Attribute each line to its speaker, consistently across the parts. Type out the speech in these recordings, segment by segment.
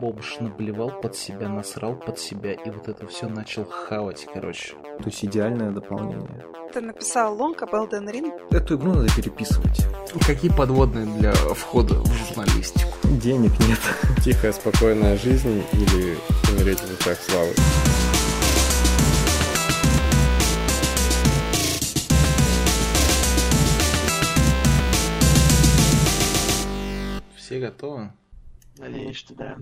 Speaker 1: бомж наблевал под себя, насрал под себя, и вот это все начал хавать, короче.
Speaker 2: То есть идеальное дополнение.
Speaker 3: Ты написал лонг об Elden Ring?
Speaker 2: Эту игру надо переписывать.
Speaker 1: Какие подводные для входа в журналистику?
Speaker 2: Денег нет.
Speaker 4: Тихая, спокойная жизнь или умереть в лучах славы.
Speaker 1: Все готовы?
Speaker 5: Надеюсь, что да.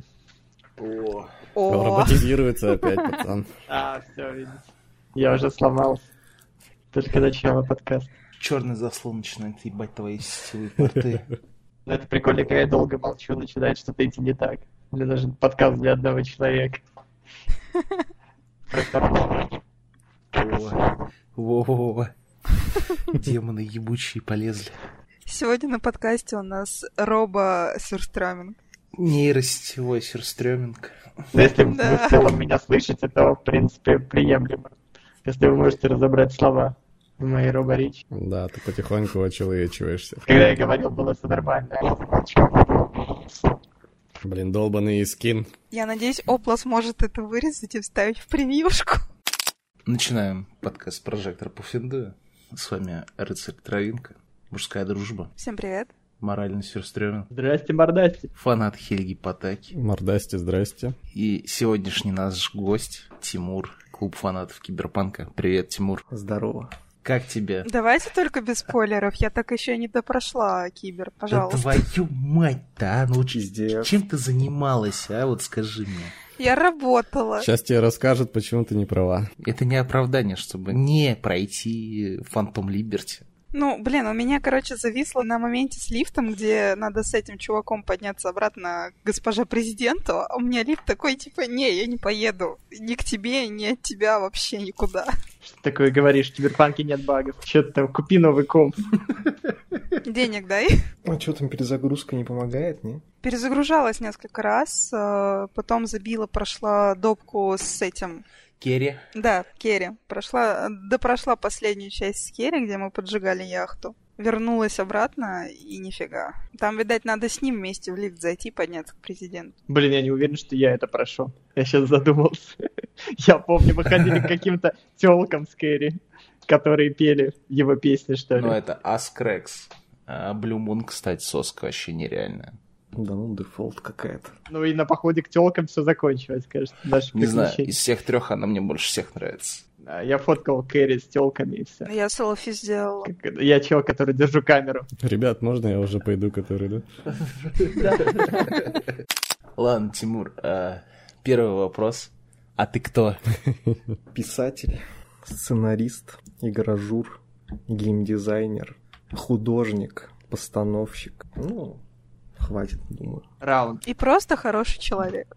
Speaker 1: О,
Speaker 3: О,
Speaker 4: Роботизируется опять, пацан.
Speaker 5: А, все, видите. Я уже сломался. Только начало подкаста.
Speaker 1: черный заслон начинает ебать твои сетевые порты.
Speaker 5: Но это прикольно, когда я долго молчу, начинает что-то идти не так. Мне даже подкаст для одного человека.
Speaker 1: О, Во-во-во. Демоны ебучие полезли.
Speaker 3: сегодня на подкасте у нас Роба Сюрстраминг.
Speaker 1: Нейросетевой сюрстреминг.
Speaker 5: Но если вы
Speaker 3: Да.
Speaker 5: в целом меня слышите, то, в принципе, приемлемо. Если вы можете разобрать слова в моей роборечи.
Speaker 4: Да, ты потихоньку очеловечиваешься.
Speaker 5: Когда я говорил, было все нормально.
Speaker 4: Блин, долбанный скин.
Speaker 3: Я надеюсь, Опла сможет это вырезать и вставить в превьюшку.
Speaker 1: Начинаем подкаст «Прожектор по Финдую». С вами рыцарь Травинка, мужская дружба,
Speaker 3: Всем привет.
Speaker 1: Моральный сюрстреминг,
Speaker 5: Здрасте, мордасти.
Speaker 1: фанат Хельги Потаки.
Speaker 4: Мордасти, здрасте.
Speaker 1: И сегодняшний наш гость Тимур, клуб фанатов Киберпанка. Привет, Тимур.
Speaker 2: Здорово.
Speaker 1: Как тебе?
Speaker 3: Давайте только без спойлеров. Я так еще не допрошла Кибер,
Speaker 1: Да
Speaker 3: пожалуйста.
Speaker 1: твою мать-то, а? Ну
Speaker 2: Пиздец.
Speaker 1: чем ты занималась, а? Вот скажи мне.
Speaker 3: Я работала.
Speaker 4: Сейчас тебе расскажут, почему ты не права.
Speaker 1: Это не оправдание, чтобы не пройти Фантом Либерти.
Speaker 3: Ну, блин, у меня, короче, зависло на моменте с лифтом, где надо с этим чуваком подняться обратно к госпоже президенту, а у меня лифт такой, типа, не, я не поеду. Ни к тебе, ни от тебя вообще никуда.
Speaker 5: Что ты такое говоришь? В Киберпанке нет багов. Че ты там, купи новый комп.
Speaker 3: Денег дай.
Speaker 2: А что там перезагрузка не помогает, не?
Speaker 3: Перезагружалась несколько раз, э, потом забила, прошла допку с этим.
Speaker 1: Керри.
Speaker 3: Да, Керри. Прошла, да прошла последнюю часть с Керри, где мы поджигали яхту. Вернулась обратно, и нифига. Там, видать, надо с ним вместе в лифт зайти, подняться к президенту.
Speaker 5: Блин, я не уверен, что я это прошел. Я сейчас задумался. Я помню, мы ходили к каким-то телкам с Кэрри, которые пели его песни, что ли.
Speaker 1: Ну, это Аскрекс. А Blue Moon, кстати, соска вообще нереальная.
Speaker 2: Да ну, дефолт какая-то.
Speaker 5: Ну и на походе к телкам все закончилось, кажется. Наши
Speaker 1: Не знаю, из всех трех она мне больше всех нравится.
Speaker 5: Да, Я фоткал Кэрри с телками и все.
Speaker 3: Я селфи сделала.
Speaker 5: Я чел, который держу камеру.
Speaker 4: Ребят, можно я уже пойду, который, да?
Speaker 1: Ладно, Тимур, а, первый вопрос. А ты кто?
Speaker 2: Писатель, сценарист, игражур, геймдизайнер, художник, постановщик. Ну, хватит, думаю.
Speaker 5: Раунд.
Speaker 3: И просто хороший человек.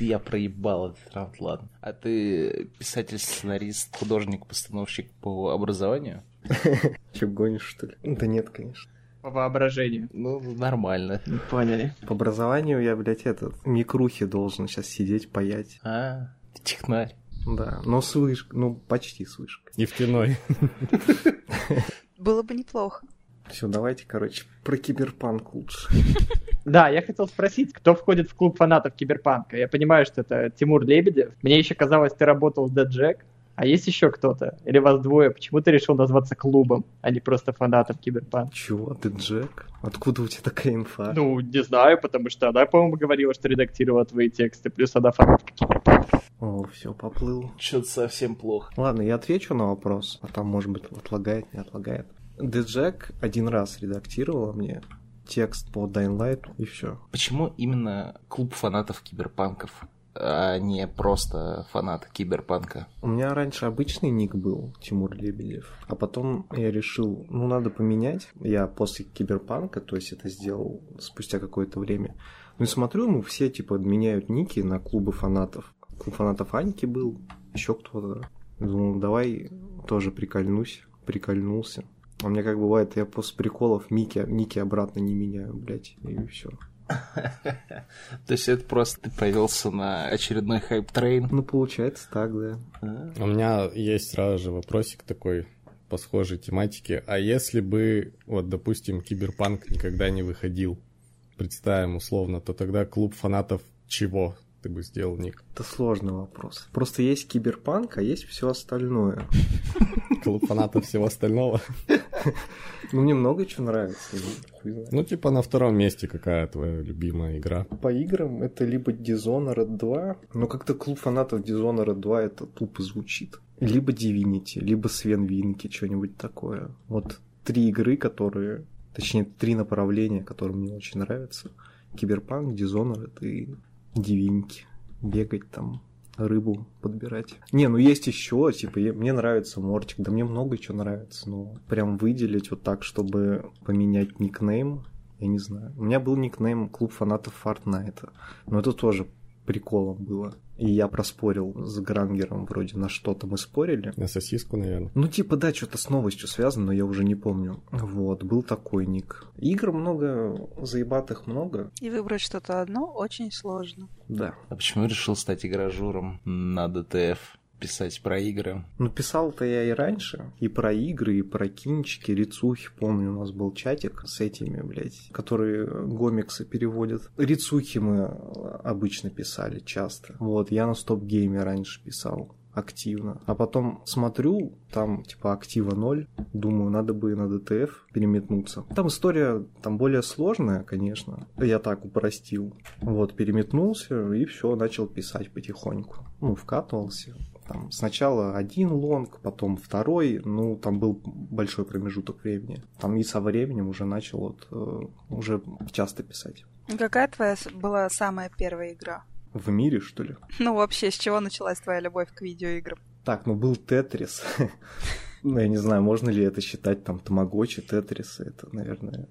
Speaker 1: Я проебал этот раунд, ладно. А ты писатель, сценарист, художник, постановщик по образованию?
Speaker 2: Че, гонишь, что ли? Да нет, конечно.
Speaker 5: По воображению.
Speaker 1: Ну, нормально.
Speaker 5: Поняли.
Speaker 2: По образованию я, блядь, этот, микрухи должен сейчас сидеть, паять.
Speaker 1: А, ты технарь.
Speaker 2: Да, но с вышкой, ну, почти с вышкой.
Speaker 4: Нефтяной.
Speaker 3: Было бы неплохо.
Speaker 2: Все, давайте, короче, про киберпанк лучше.
Speaker 5: Да, я хотел спросить, кто входит в клуб фанатов Киберпанка? Я понимаю, что это Тимур Лебедев. Мне еще казалось, ты работал с Dead Jack. А есть еще кто-то? Или вас двое? Почему ты решил назваться клубом, а не просто фанатом Киберпанка?
Speaker 2: Чего, ты Джек? Откуда у тебя такая инфа?
Speaker 5: Ну, не знаю, потому что она, по-моему, говорила, что редактировала твои тексты, плюс она фанатка Киберпанка.
Speaker 2: О, все, поплыл.
Speaker 1: Что-то совсем плохо.
Speaker 2: Ладно, я отвечу на вопрос, а там, может быть, отлагает, не отлагает. Джек один раз редактировала мне текст по Dying Light, и все.
Speaker 1: Почему именно клуб фанатов киберпанков, а не просто фанаты киберпанка?
Speaker 2: У меня раньше обычный ник был, Тимур Лебедев, а потом я решил, ну, надо поменять. Я после киберпанка, то есть это сделал спустя какое-то время. Ну и смотрю, ну, все, типа, меняют ники на клубы фанатов. Клуб фанатов Аньки был, еще кто-то. Думал, давай тоже прикольнусь, прикольнулся. А у меня как бывает, я после приколов ники, ники обратно не меняю, блядь, и все.
Speaker 1: То есть это просто ты повелся на очередной hype train?
Speaker 2: Ну, получается так, да.
Speaker 4: У меня есть сразу же вопросик такой по схожей тематике. А если бы, вот, допустим, Киберпанк никогда не выходил, представим условно, то тогда клуб фанатов чего ты бы сделал ник?
Speaker 2: Это сложный вопрос. Просто есть киберпанк, а есть все остальное.
Speaker 4: Клуб фанатов всего остального.
Speaker 2: Ну, мне много чего нравится.
Speaker 4: Ну, типа на втором месте какая твоя любимая игра?
Speaker 2: По играм это либо Dishonored 2, но как-то клуб фанатов Dishonored 2 это тупо звучит. Либо Divinity, либо Свен Винки, что-нибудь такое. Вот три игры, которые... Точнее, три направления, которые мне очень нравятся. Киберпанк, Dishonored и Divinity. Бегать там, рыбу подбирать. Не, ну есть еще, типа, я- мне нравится Мортик, да мне много чего нравится, но прям выделить вот так, чтобы поменять никнейм, я не знаю. У меня был никнейм клуб фанатов Фортнайта, но это тоже приколом было. И я проспорил с Грангером вроде на что-то мы спорили.
Speaker 4: На сосиску, наверное.
Speaker 2: Ну, типа, да, что-то с новостью связано, но я уже не помню. Вот, был такой ник. Игр много, заебатых много,
Speaker 3: И выбрать что-то одно очень сложно.
Speaker 2: да.
Speaker 1: А почему решил стать игрожуром на DTF? Писать про игры?
Speaker 2: Ну, писал-то я и раньше. И про игры, и про кинчики, рецухи. Помню, у нас был чатик с этими, блядь, которые гомиксы переводят. Рецухи мы обычно писали часто. Вот, я на StopGame е раньше писал активно. А потом смотрю, там типа актива ноль. Думаю, надо бы на DTF переметнуться. Там история там более сложная, конечно. Я так упростил. Вот, переметнулся и все, начал писать потихоньку. Ну, вкатывался. Там сначала один лонг, потом второй, ну, там был большой промежуток времени. Там и со временем уже начал вот, э, уже часто писать.
Speaker 3: Какая твоя была самая первая игра?
Speaker 2: В мире, что ли?
Speaker 3: Ну, вообще, с чего началась твоя любовь к видеоиграм?
Speaker 2: Так, ну был Тетрис. Ну, я не знаю, можно ли это считать там Тамагочи, Тетрисы. Это, наверное,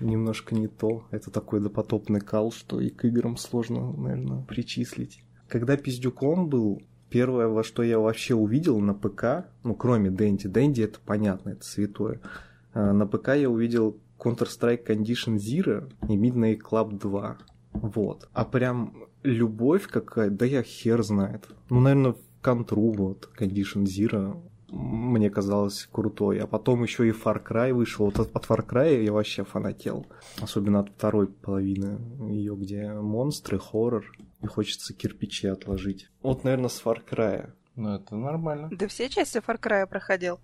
Speaker 2: немножко не то. Это такой допотопный кал, что и к играм сложно, наверное, причислить. Когда пиздюком был, первое, во что я вообще увидел на ПК, ну, кроме Дэнди, Дэнди это понятно, это святое. А, На ПК я увидел Counter-Strike Condition Zero и Midnight Club 2. Вот. А прям любовь какая, да я хер знает. Ну, наверное, в контру вот Condition Zero мне казалось крутой. А потом еще и Far Cry вышел. Вот от, от Far Cry я вообще фанател. Особенно от второй половины ее, где монстры, хоррор. И хочется кирпичи отложить. Вот, наверное, с Far Cry.
Speaker 1: Ну, это нормально.
Speaker 3: Да все части Far Cry проходил.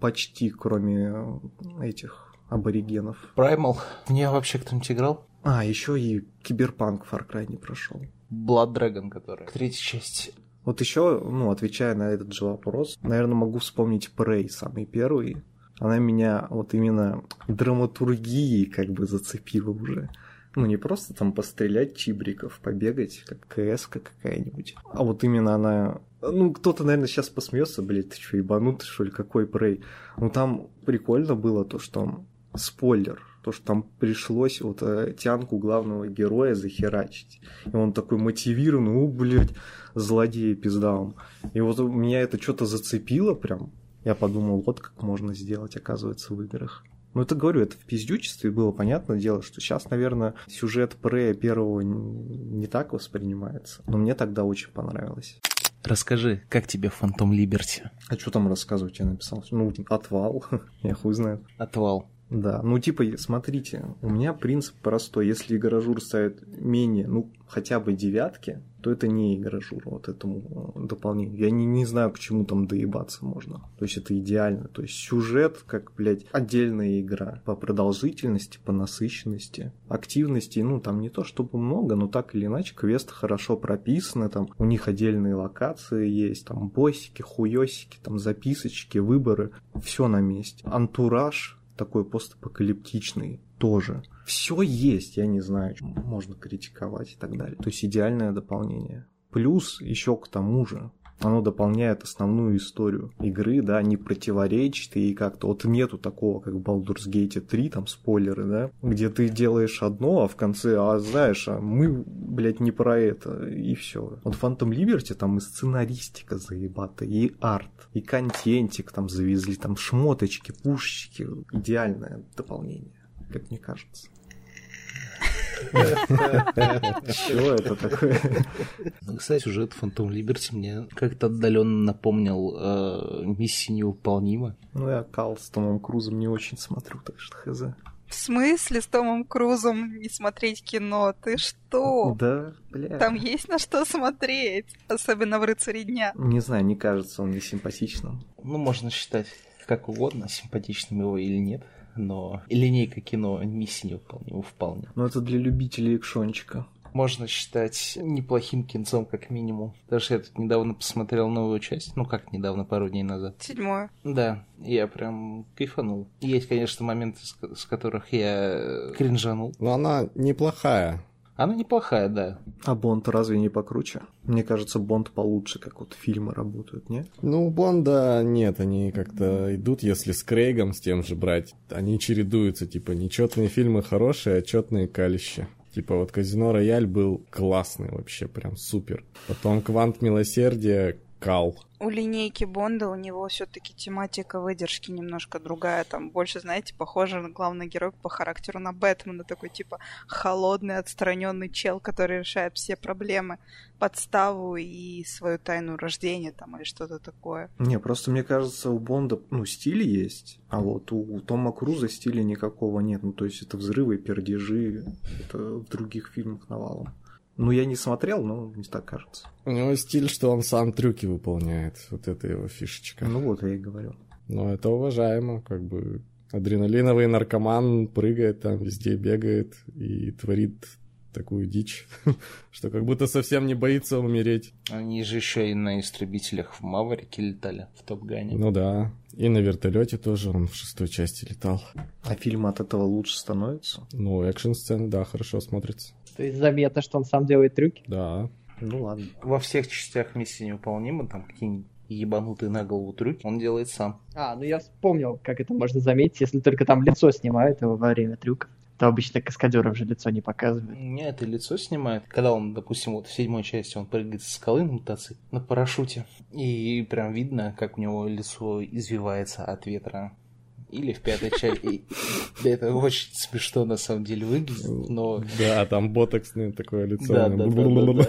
Speaker 2: Почти, кроме э, этих аборигенов.
Speaker 1: Primal. В нее вообще кто-нибудь играл?
Speaker 2: А, еще и Киберпанк Far Cry не прошел.
Speaker 1: Blood Dragon, которая. Третья часть.
Speaker 2: Вот еще, ну, отвечая на этот же вопрос, наверное, могу вспомнить Prey, самый первый. Она меня вот именно драматургией как бы зацепила уже. Ну, не просто там пострелять чибриков, побегать, как кс какая-нибудь. А вот именно она... Ну, кто-то, наверное, сейчас посмеется, блядь, ты что, ебанутый, что ли, какой Prey? Ну, там прикольно было то, что... Спойлер, то, что там пришлось вот э, тянку главного героя захерачить. И он такой мотивированный, у, блядь, злодей пиздавом. И вот меня это что-то зацепило прям. Я подумал, вот как можно сделать, оказывается, в играх. Ну, это говорю, это в пиздючестве было понятное дело, что сейчас, наверное, сюжет Прея первого не так воспринимается. Но мне тогда очень понравилось.
Speaker 1: Расскажи, как тебе Phantom Liberty?
Speaker 2: А что там рассказывать я написал? Ну, отвал. Я хуй знает.
Speaker 1: Отвал.
Speaker 2: Да, ну типа, смотрите, у меня принцип простой. Если игрожур ставит менее, ну, хотя бы девятки, то это не игрожур вот этому э, дополнению. Я не, не знаю, к чему там доебаться можно. То есть это идеально. То есть сюжет, как, блядь, отдельная игра. По продолжительности, по насыщенности, активности, ну, там не то чтобы много, но так или иначе квесты хорошо прописаны, там у них отдельные локации есть, там боссики, хуёсики, там записочки, выборы, все на месте. Антураж, такой постапокалиптичный тоже. Все есть, я не знаю, можно критиковать и так далее. То есть идеальное дополнение. Плюс еще к тому же, оно дополняет основную историю игры, да, не противоречит и как-то... Вот нету такого, как в Baldur's Gate 3, там спойлеры, да, где ты делаешь одно, а в конце, а знаешь, а мы, блядь, не про это, и все. Вот Phantom Liberty там и сценаристика заебата, и арт, и контентик там завезли, там шмоточки, пушечки. Идеальное дополнение, как мне кажется. Чего это такое?
Speaker 1: Ну, Кстати, сюжет Фантом Либерти мне как-то отдаленно напомнил э, миссии невыполнима.
Speaker 2: Ну, я Кал с Томом Крузом не очень смотрю, так что хз.
Speaker 3: В смысле с Томом Крузом не смотреть кино? Ты что?
Speaker 2: Да, бля.
Speaker 3: Там есть на что смотреть, особенно в «Рыцаре дня».
Speaker 2: Не знаю, не кажется он мне симпатичным.
Speaker 1: Ну, можно считать как угодно, симпатичным его или нет, но линейка кино миссии невыполнима вполне.
Speaker 2: Но это для любителей экшончика.
Speaker 1: Можно считать неплохим кинцом, как минимум. Даже я тут недавно посмотрел новую часть. Ну, как недавно, пару дней назад.
Speaker 3: Седьмое.
Speaker 1: Да, я прям кайфанул. Есть, конечно, моменты, с ко- с которых я кринжанул.
Speaker 4: Но она неплохая.
Speaker 1: Она неплохая, да.
Speaker 2: А Бонд разве не покруче? Мне кажется, Бонд получше, как вот фильмы работают, не?
Speaker 4: Ну, у Бонда нет, они как-то идут, если с Крейгом, с тем же брать. Они чередуются, типа, нечетные фильмы хорошие, а четные калища. Типа вот Казино Рояль был классный вообще, прям супер. Потом Квант Милосердия кал.
Speaker 3: У линейки Бонда у него все-таки тематика выдержки немножко другая. Там больше, знаете, похоже на главный герой по характеру на Бэтмена. Такой типа холодный, отстраненный чел, который решает все проблемы, подставу и свою тайну рождения там или что-то такое.
Speaker 2: Не, просто мне кажется, у Бонда, ну, стиль есть, а вот у, Тома Круза стиля никакого нет. Ну, то есть это взрывы, пердежи, это в других фильмах навалом. Ну, я не смотрел, но мне так кажется.
Speaker 4: У него стиль, что он сам трюки выполняет. Вот это его фишечка.
Speaker 2: Ну, вот я и говорю.
Speaker 4: Но это уважаемо, как бы адреналиновый наркоман прыгает там, везде бегает и творит такую дичь, что как будто совсем не боится умереть.
Speaker 1: Они же еще и на истребителях в Маврике летали, в Топ-Гане.
Speaker 4: Ну да. И на вертолете тоже он в шестой части летал.
Speaker 2: А фильм от этого лучше становится?
Speaker 4: Ну, экшн-сцены, да, хорошо смотрится.
Speaker 5: То есть заметно, что он сам делает трюки.
Speaker 4: Да.
Speaker 2: Ну, ладно.
Speaker 1: Во всех частях миссии невыполнима, там какие-нибудь ебанутые на голову трюки, он делает сам.
Speaker 5: А, ну я вспомнил, как это можно заметить, если только там лицо снимают его во время трюков. То обычно каскадеров же лицо не показывают.
Speaker 1: Нет, и лицо снимает. Когда он, допустим, вот в седьмой части он прыгает со скалы на мотоцикле, на парашюте. И прям видно, как у него лицо извивается от ветра. Или в пятой части. Это очень смешно на самом деле выглядит, но...
Speaker 4: Да, там ботоксное такое лицо.
Speaker 1: Да, да, да.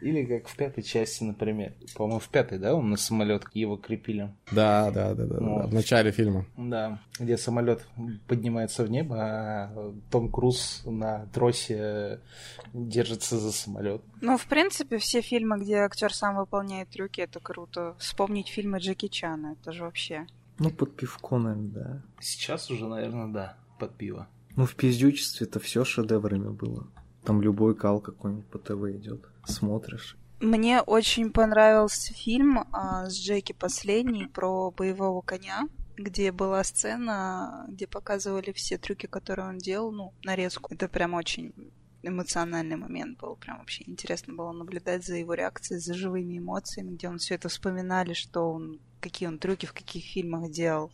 Speaker 1: Или как в пятой части, например. По-моему, в пятой, да, он на самолет его крепили.
Speaker 4: Да, да, да, да, да,
Speaker 1: Ну.
Speaker 4: В начале фильма.
Speaker 1: Да, где самолет поднимается в небо, а Том Круз на тросе держится за самолет.
Speaker 3: Ну, в принципе, все фильмы, где актер сам выполняет трюки, это круто. Вспомнить фильмы Джеки Чана, это же вообще...
Speaker 2: Ну, под пивко, наверное, да.
Speaker 1: Сейчас уже, наверное, да, под пиво.
Speaker 2: Ну, в пиздючестве это все шедеврами было. Там любой кал какой-нибудь по ТВ идет. Смотришь.
Speaker 3: Мне очень понравился фильм а, с Джеки последний про боевого коня, где была сцена, где показывали все трюки, которые он делал, ну, нарезку. Это прям очень эмоциональный момент был. Прям вообще интересно было наблюдать за его реакцией, за живыми эмоциями, где он все это вспоминали, что он, какие он трюки в каких фильмах делал.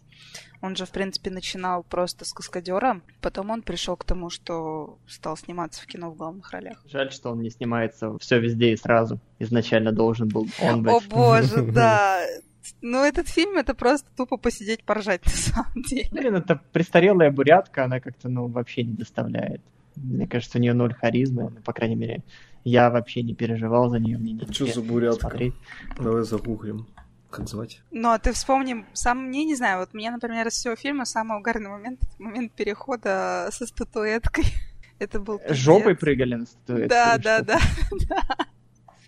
Speaker 3: Он же, в принципе, начинал просто с каскадера, потом он пришел к тому, что стал сниматься в кино в главных ролях.
Speaker 5: Жаль, что он не снимается все везде и сразу. Изначально должен был он
Speaker 3: О
Speaker 5: быть.
Speaker 3: боже, да. Ну, этот фильм это просто тупо посидеть поржать на самом деле.
Speaker 5: Блин, это престарелая бурятка, она как-то, ну, вообще не доставляет. Мне кажется, у нее ноль харизмы, ну, по крайней мере, я вообще не переживал за нее, мне не
Speaker 2: Чё за бурятка?
Speaker 5: смотреть.
Speaker 2: Давай загуглим. Как звать?
Speaker 3: Ну, а ты вспомни, сам, мне не знаю, вот мне, например, из всего фильма самый угарный момент, это момент перехода со статуэткой. Это был пиздец.
Speaker 5: Жопой прыгали на статуэтку.
Speaker 3: Да, да, да, да.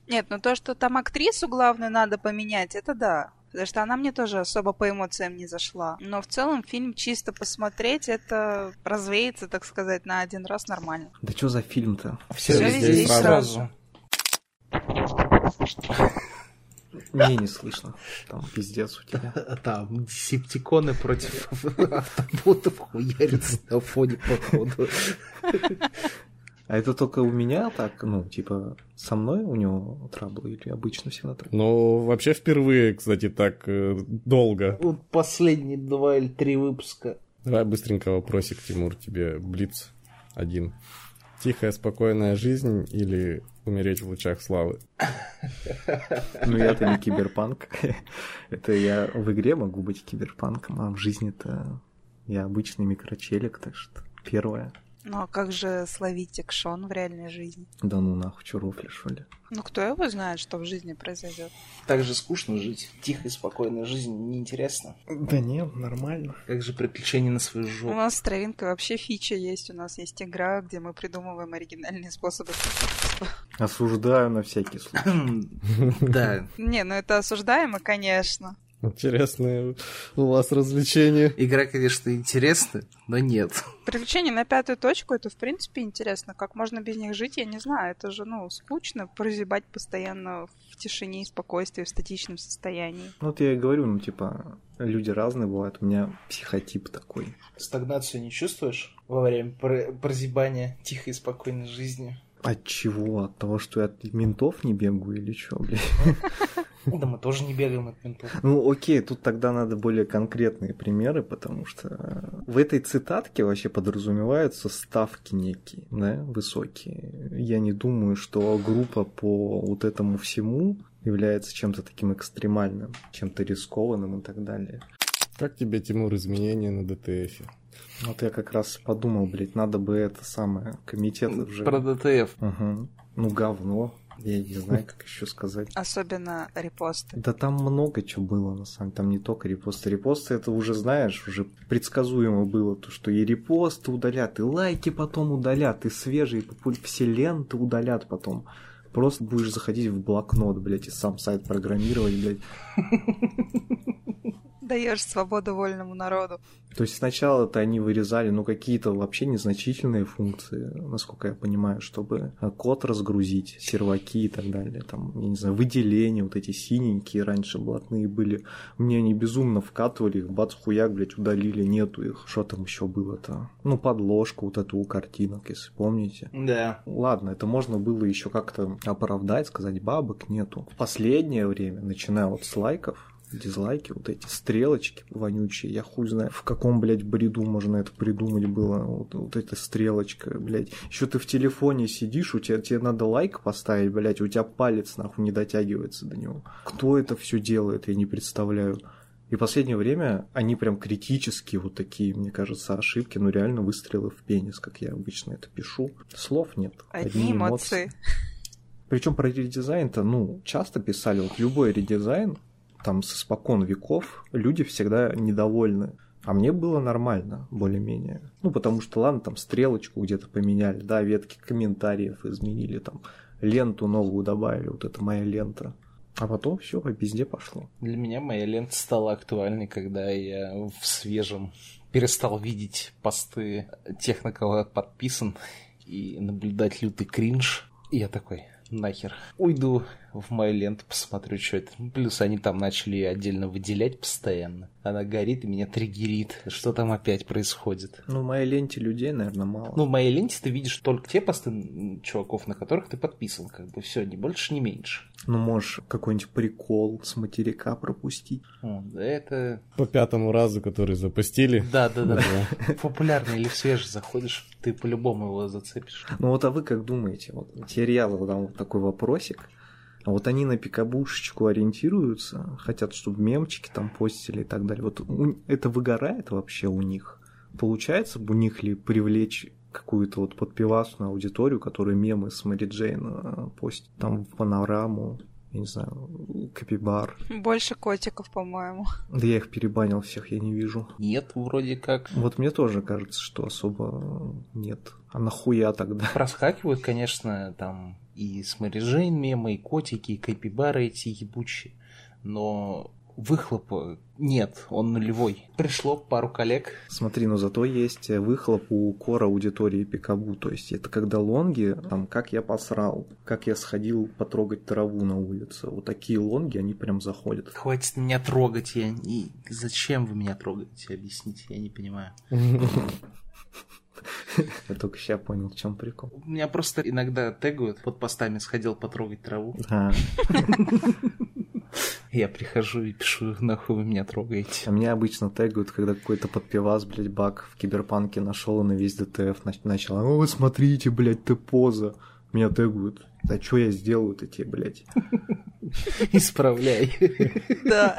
Speaker 3: Нет, ну то, что там актрису главную надо поменять, это да. Потому что она мне тоже особо по эмоциям не зашла. Но в целом фильм чисто посмотреть, это развеется, так сказать, на один раз нормально.
Speaker 2: Да что за фильм-то?
Speaker 1: Все,
Speaker 3: Всё
Speaker 1: везде,
Speaker 3: везде
Speaker 1: и сразу.
Speaker 2: Мне не слышно. Там пиздец у тебя.
Speaker 1: Там септиконы против автоботов хуярятся на фоне походу.
Speaker 2: А это только у меня так, ну, типа, со мной у него траблы или обычно всегда так?
Speaker 4: Ну, вообще впервые, кстати, так э, долго.
Speaker 1: Вот последние два или три выпуска.
Speaker 4: Давай быстренько вопросик, Тимур, тебе Блиц один. Тихая, спокойная жизнь или умереть в лучах славы?
Speaker 2: Ну, я-то не киберпанк. Это я в игре могу быть киберпанком, а в жизни-то я обычный микрочелик, так что первое.
Speaker 3: Ну а как же словить экшон в реальной жизни?
Speaker 2: Да ну нахуй, чё рофлишь, что ли?
Speaker 3: Ну кто его знает, что в жизни произойдет?
Speaker 1: Так же скучно жить. Тихая, спокойная жизнь неинтересно.
Speaker 2: Да нет, нормально.
Speaker 1: Как же приключения на свою
Speaker 3: У
Speaker 1: жопу.
Speaker 3: нас с Травинкой вообще фича есть. У нас есть игра, где мы придумываем оригинальные способы.
Speaker 2: Осуждаю на всякий случай.
Speaker 1: Да.
Speaker 3: Не, ну это осуждаемо, конечно.
Speaker 4: Интересное у вас развлечение.
Speaker 1: Игра, конечно, интересная, но нет.
Speaker 3: Приключения на пятую точку, это в принципе интересно. Как можно без них жить, я не знаю. Это же, ну, скучно прозябать постоянно в тишине и спокойствии, в статичном состоянии.
Speaker 2: Ну, вот я и говорю, ну, типа, люди разные бывают. У меня психотип такой.
Speaker 1: Стагнацию не чувствуешь во время про- прозябания тихой и спокойной жизни?
Speaker 2: От чего? От того, что я от ментов не бегаю или что, блядь?
Speaker 1: Да мы тоже не бегаем от ментов.
Speaker 2: Ну, окей, тут тогда надо более конкретные примеры, потому что э, в этой цитатке вообще подразумеваются ставки некие, да, высокие. Я не думаю, что группа по вот этому всему является чем-то таким экстремальным, чем-то рискованным и так далее.
Speaker 4: Как тебе, Тимур, изменения на ДТФе?
Speaker 2: Вот я как раз подумал, блядь, надо бы это самое, комитет уже...
Speaker 1: Про ДТФ.
Speaker 2: Мгм. Ну, говно. Я не знаю, как еще сказать.
Speaker 3: Особенно репосты.
Speaker 2: Да там много чего было, на самом деле. Там не только репосты. Репосты это уже, знаешь, уже предсказуемо было, то, что и репосты удалят, и лайки потом удалят, и свежие все ленты удалят потом. Просто будешь заходить в блокнот, блядь, и сам сайт программировать, блядь.
Speaker 3: Даешь свободу вольному народу.
Speaker 2: То есть сначала-то они вырезали, ну, какие-то вообще незначительные функции, насколько я понимаю, чтобы э, код разгрузить, серваки и так далее. Там, я не знаю, выделения, вот эти синенькие раньше блатные были. Мне они безумно вкатывали их, бац, хуяк, блядь, удалили, нету их. Что там еще было-то? Ну, подложку вот эту у картинок, если помните.
Speaker 1: Да.
Speaker 2: Ладно, это можно было еще как-то оправдать, сказать, бабок нету. В последнее время, начиная вот с лайков, дизлайки, вот эти стрелочки вонючие, я хуй знаю, в каком, блядь, бреду можно это придумать было, вот, вот эта стрелочка, блядь. Еще ты в телефоне сидишь, у тебя, тебе надо лайк поставить, блядь, у тебя палец, нахуй, не дотягивается до него. Кто это все делает, я не представляю. И в последнее время они прям критические вот такие, мне кажется, ошибки, ну реально выстрелы в пенис, как я обычно это пишу. Слов нет.
Speaker 3: Одни эмоции.
Speaker 2: Причем про редизайн-то, ну, часто писали, вот любой редизайн, там с испокон веков, люди всегда недовольны. А мне было нормально, более-менее. Ну, потому что, ладно, там стрелочку где-то поменяли, да, ветки комментариев изменили, там ленту новую добавили, вот это моя лента. А потом все по пизде пошло.
Speaker 1: Для меня моя лента стала актуальной, когда я в свежем перестал видеть посты тех, на кого я подписан, и наблюдать лютый кринж. И я такой, нахер. Уйду в мою ленту, посмотрю, что это. Плюс они там начали отдельно выделять постоянно. Она горит и меня триггерит. Что там опять происходит?
Speaker 2: Ну, в моей ленте людей, наверное, мало.
Speaker 1: Ну, в моей ленте ты видишь только те посты чуваков, на которых ты подписан. Как бы все, ни больше, ни меньше.
Speaker 2: Ну, можешь какой-нибудь прикол с материка пропустить.
Speaker 1: О, да это...
Speaker 4: По пятому разу, который запустили.
Speaker 1: Да, да, да. да. Популярный или в свежий заходишь, ты по-любому его зацепишь.
Speaker 2: Ну, вот а вы как думаете? Вот материал, вот там вот такой вопросик. А вот они на пикабушечку ориентируются, хотят, чтобы мемчики там постили и так далее. Вот это выгорает вообще у них? Получается у них ли привлечь какую-то вот подпивасную аудиторию, которая мемы с Мэри Джейн э, постит там в панораму, я не знаю, капибар.
Speaker 3: Больше котиков, по-моему.
Speaker 2: Да я их перебанил всех, я не вижу.
Speaker 1: Нет, вроде как.
Speaker 2: Вот мне тоже кажется, что особо нет. А нахуя тогда?
Speaker 1: Проскакивают, конечно, там и с Мэри Джейн мемы, и котики, и кайпибары эти ебучие. Но выхлопа нет, он нулевой. Пришло пару коллег.
Speaker 2: Смотри, но зато есть выхлоп у кора аудитории Пикабу. То есть это когда лонги, там, как я посрал, как я сходил потрогать траву на улице. Вот такие лонги, они прям заходят.
Speaker 1: Хватит меня трогать, я не... Зачем вы меня трогаете? Объясните, я не понимаю.
Speaker 2: Я только сейчас понял, в чем прикол.
Speaker 1: Меня просто иногда тегают, под постами сходил потрогать траву.
Speaker 2: А,
Speaker 1: Я прихожу и пишу, нахуй вы меня трогаете.
Speaker 2: а меня обычно тегают, когда какой-то подпивас, блядь, баг в киберпанке нашел и на весь ДТФ нач- начал. О, вот смотрите, блядь, ты поза. Меня тегают. Да что я сделаю-то тебе, блядь?
Speaker 1: Исправляй.
Speaker 3: Да.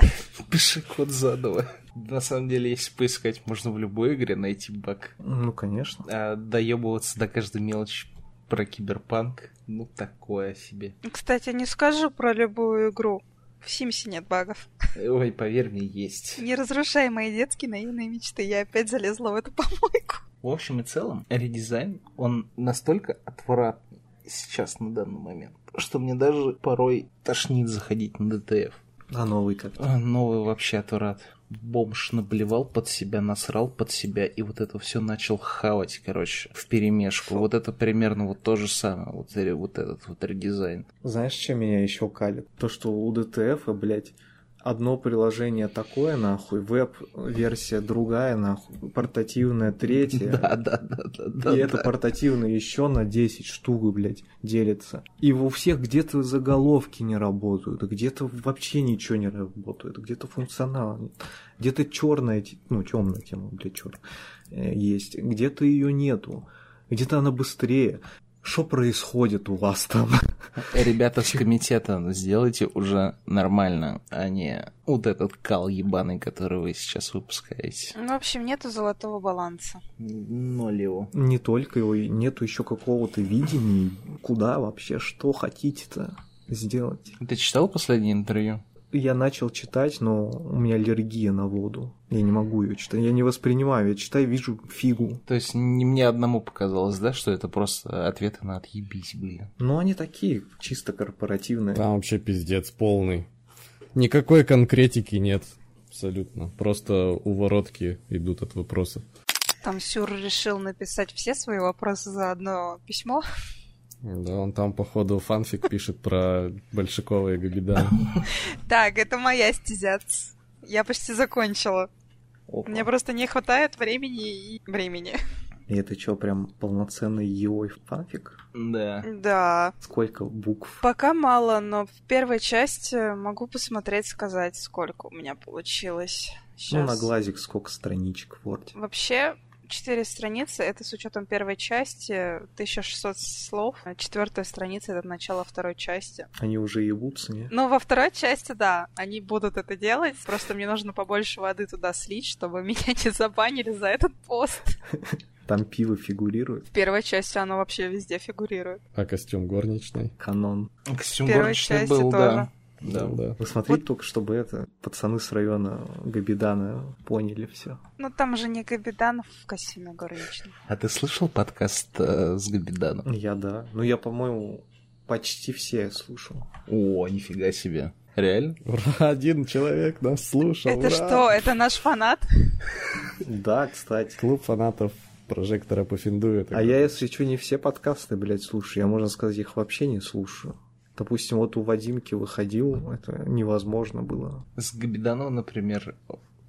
Speaker 1: Пиши код заново. На самом деле, если поискать, можно в любой игре найти баг.
Speaker 2: Ну, конечно.
Speaker 1: А доебываться до каждой мелочи про киберпанк, ну, такое себе.
Speaker 3: Кстати, не скажу про любую игру. В Симсе нет багов.
Speaker 1: Ой, поверь мне, есть.
Speaker 3: Не разрушай мои детские наивные мечты. Я опять залезла в эту помойку.
Speaker 1: В общем и целом, редизайн, он настолько отвратный сейчас на данный момент, что мне даже порой тошнит заходить на ДТФ.
Speaker 2: А новый как?
Speaker 1: А, новый вообще отврат. Бомж наблевал под себя, насрал под себя, и вот это все начал хавать, короче, в перемешку. Вот это примерно вот то же самое, вот, вот этот вот редизайн.
Speaker 2: Знаешь, чем меня еще калит? То, что у ДТФ, блядь, одно приложение такое, нахуй, веб-версия другая, нахуй, портативная третья.
Speaker 1: Да, да, да, да, да.
Speaker 2: И это портативная еще на 10 штук, блядь, делится. И у всех где-то заголовки не работают, где-то вообще ничего не работает, где-то функционал нет. Где-то черная, ну, темная тема, блядь, черт, есть, где-то ее нету, где-то она быстрее. Что происходит у вас там?
Speaker 1: Ребята с комитета, сделайте уже нормально, а не вот этот кал ебаный, который вы сейчас выпускаете.
Speaker 3: Ну, в общем, нету золотого баланса.
Speaker 1: Ноль его.
Speaker 2: Не только его, нету еще какого-то видения, куда вообще, что хотите-то сделать.
Speaker 1: Ты читал последнее интервью?
Speaker 2: Я начал читать, но у меня аллергия на воду. Я не могу ее читать. Я не воспринимаю. Я читаю, вижу фигу.
Speaker 1: То есть не мне одному показалось, да, что это просто ответы на отъебись были?
Speaker 2: Ну, они такие, чисто корпоративные.
Speaker 4: Там вообще пиздец полный. Никакой конкретики нет. Абсолютно. Просто уворотки идут от вопросов.
Speaker 3: Там Сюр решил написать все свои вопросы за одно письмо.
Speaker 4: Да, он там, походу, фанфик пишет про Большакова и Габидана.
Speaker 3: Так, это моя стезя. Я почти закончила. Мне просто не хватает времени и времени.
Speaker 2: И это что, прям полноценный EOI фанфик?
Speaker 1: Да.
Speaker 3: Да.
Speaker 2: Сколько букв?
Speaker 3: Пока мало, но в первой части могу посмотреть, сказать, сколько у меня получилось. Сейчас.
Speaker 2: Ну, на глазик сколько страничек в Word.
Speaker 3: Вообще, четыре страницы, это с учетом первой части, 1600 слов. А четвертая страница это начало второй части.
Speaker 2: Они уже ебутся, не?
Speaker 3: Ну, во второй части, да, они будут это делать. Просто мне нужно побольше воды туда слить, чтобы меня не забанили за этот пост.
Speaker 2: Там пиво фигурирует.
Speaker 3: В первой части оно вообще везде фигурирует.
Speaker 4: А костюм горничный?
Speaker 2: Канон.
Speaker 1: Костюм горничный был,
Speaker 3: тоже.
Speaker 1: да.
Speaker 4: Да, да.
Speaker 2: Вы смотрите вот... только, чтобы это пацаны с района Габидана поняли все.
Speaker 3: Ну там же не Габиданов в костюме горничный.
Speaker 1: А ты слышал подкаст э, с Габиданом?
Speaker 2: Я да. Ну я, по-моему, почти все слушал.
Speaker 1: О, нифига себе. Реально?
Speaker 4: Ура, один человек нас слушал.
Speaker 3: Это
Speaker 4: ура!
Speaker 3: что, это наш фанат?
Speaker 2: Да, кстати.
Speaker 4: Клуб фанатов прожектора по финду.
Speaker 2: А я, если что, не все подкасты, блядь, слушаю. Я, можно сказать, их вообще не слушаю. Допустим, вот у Вадимки выходил, это невозможно было.
Speaker 1: С Габиданова, например,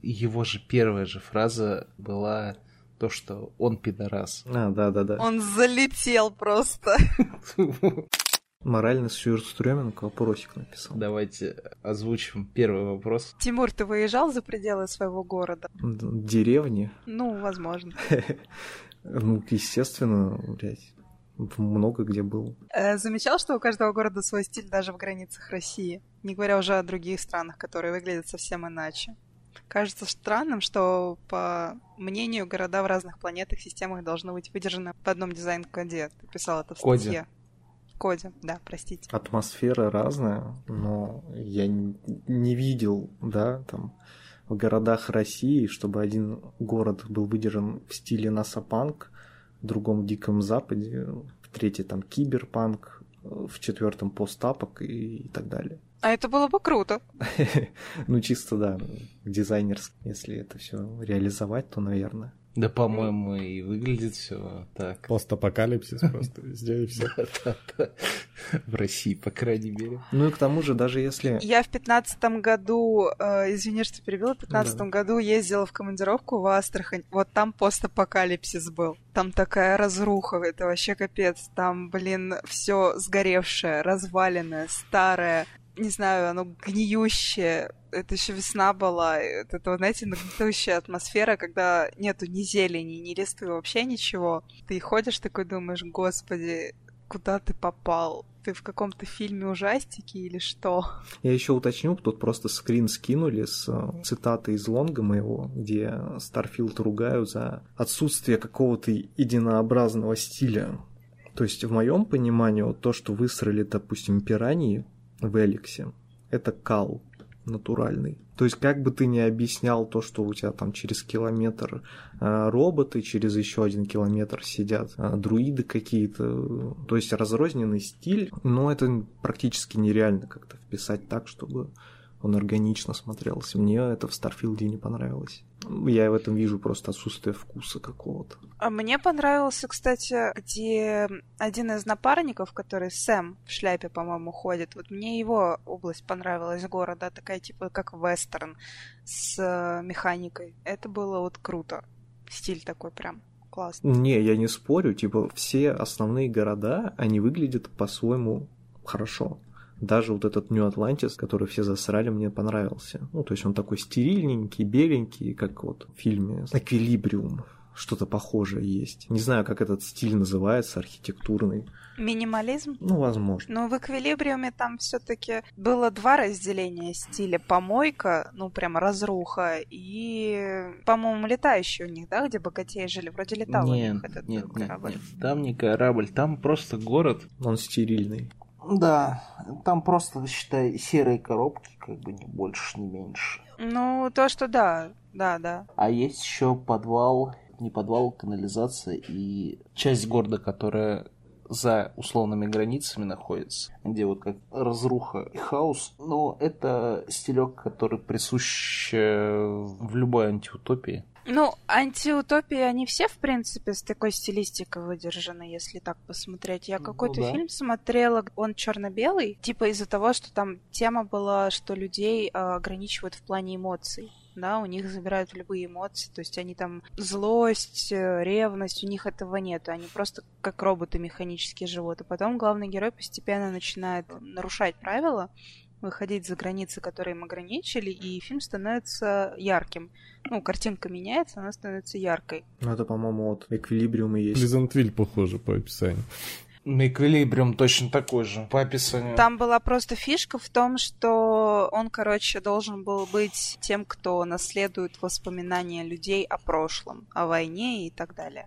Speaker 1: его же первая же фраза была то, что он пидорас.
Speaker 2: А, да-да-да.
Speaker 3: Он залетел просто.
Speaker 2: Морально Сюрстременко вопросик написал.
Speaker 1: Давайте озвучим первый вопрос.
Speaker 3: Тимур, ты выезжал за пределы своего города?
Speaker 2: Деревни?
Speaker 3: Ну, возможно.
Speaker 2: Ну, естественно, блядь много где был.
Speaker 3: Э, замечал, что у каждого города свой стиль даже в границах России, не говоря уже о других странах, которые выглядят совсем иначе. Кажется странным, что, по мнению, города в разных планетах, системах должны быть выдержаны в одном дизайн-коде. Ты писал это в
Speaker 1: Коде.
Speaker 3: статье. Коде, да, простите.
Speaker 2: Атмосфера разная, но я не видел, да, там, в городах России, чтобы один город был выдержан в стиле Насапанк, в другом Диком Западе, в третьем там Киберпанк, в четвертом постапок и так далее.
Speaker 3: А это было бы круто.
Speaker 2: Ну, чисто, да, дизайнерски. Если это все реализовать, то, наверное.
Speaker 1: Да, по-моему, и выглядит все так.
Speaker 4: Постапокалипсис просто везде и все.
Speaker 1: В России, по крайней мере.
Speaker 2: Ну и к тому же, даже если...
Speaker 3: Я в пятнадцатом году, э, извини, что перебила, в пятнадцатом году ездила в командировку в Астрахань. Вот там постапокалипсис был. Там такая разруха, это вообще капец. Там, блин, все сгоревшее, разваленное, старое не знаю, оно гниющее. Это еще весна была. Это, это знаете, нагнетающая атмосфера, когда нету ни зелени, ни листвы, вообще ничего. Ты ходишь такой, думаешь, господи, куда ты попал? Ты в каком-то фильме ужастики или что?
Speaker 2: Я еще уточню, тут просто скрин скинули с э, цитаты из лонга моего, где Starfield ругают за отсутствие какого-то единообразного стиля. То есть, в моем понимании, то, что высрали, допустим, пираньи в Эликсе, это кал натуральный. То есть, как бы ты ни объяснял то, что у тебя там через километр э, роботы, через еще один километр сидят э, друиды какие-то, то есть разрозненный стиль, но это практически нереально как-то вписать так, чтобы он органично смотрелся. Мне это в Старфилде не понравилось. Я в этом вижу просто отсутствие вкуса какого-то.
Speaker 3: А мне понравился, кстати, где один из напарников, который Сэм в шляпе, по-моему, ходит. Вот мне его область понравилась города, такая типа как вестерн с э, механикой. Это было вот круто. Стиль такой прям классный.
Speaker 2: Не, я не спорю, типа все основные города, они выглядят по-своему хорошо. Даже вот этот New Atlantis, который все засрали, мне понравился. Ну, то есть он такой стерильненький, беленький, как вот в фильме «Эквилибриум». Что-то похожее есть. Не знаю, как этот стиль называется, архитектурный.
Speaker 3: Минимализм?
Speaker 2: Ну, возможно.
Speaker 3: Но в эквилибриуме там все-таки было два разделения стиля. Помойка, ну прям разруха, и, по-моему, летающий у них, да, где богатеи жили. Вроде летал
Speaker 1: нет,
Speaker 3: у них этот
Speaker 1: нет,
Speaker 3: корабль.
Speaker 1: Нет, нет, там не корабль, там просто город.
Speaker 2: Он стерильный.
Speaker 1: Да, там просто, считай, серые коробки, как бы не больше, не меньше.
Speaker 3: Ну, то, что да, да, да.
Speaker 1: А есть еще подвал, не подвал, канализация и часть города, которая за условными границами находится, где вот как разруха и хаос. Но это стилек, который присущ э, в любой антиутопии.
Speaker 3: Ну, антиутопии, они все, в принципе, с такой стилистикой выдержаны, если так посмотреть. Я
Speaker 1: Ну
Speaker 3: какой-то
Speaker 1: да.
Speaker 3: фильм смотрела, он черно-белый, типа из-за того, что там тема была, что людей э, ограничивают в плане эмоций. Да, у них забирают любые эмоции, то есть они там злость, э, ревность, у них этого нет, они просто как роботы механически живут. И потом главный герой постепенно начинает нарушать правила, выходить за границы, которые им ограничили, и фильм становится ярким. Ну, картинка меняется, она становится яркой.
Speaker 2: Ну, это, по-моему, вот Эквилибриум и есть.
Speaker 4: Плезантвиль похоже по описанию.
Speaker 1: На Эквилибриум точно такой же, по описанию.
Speaker 3: Там была просто фишка в том, что он, короче, должен был быть тем, кто наследует воспоминания людей о прошлом, о войне и так далее.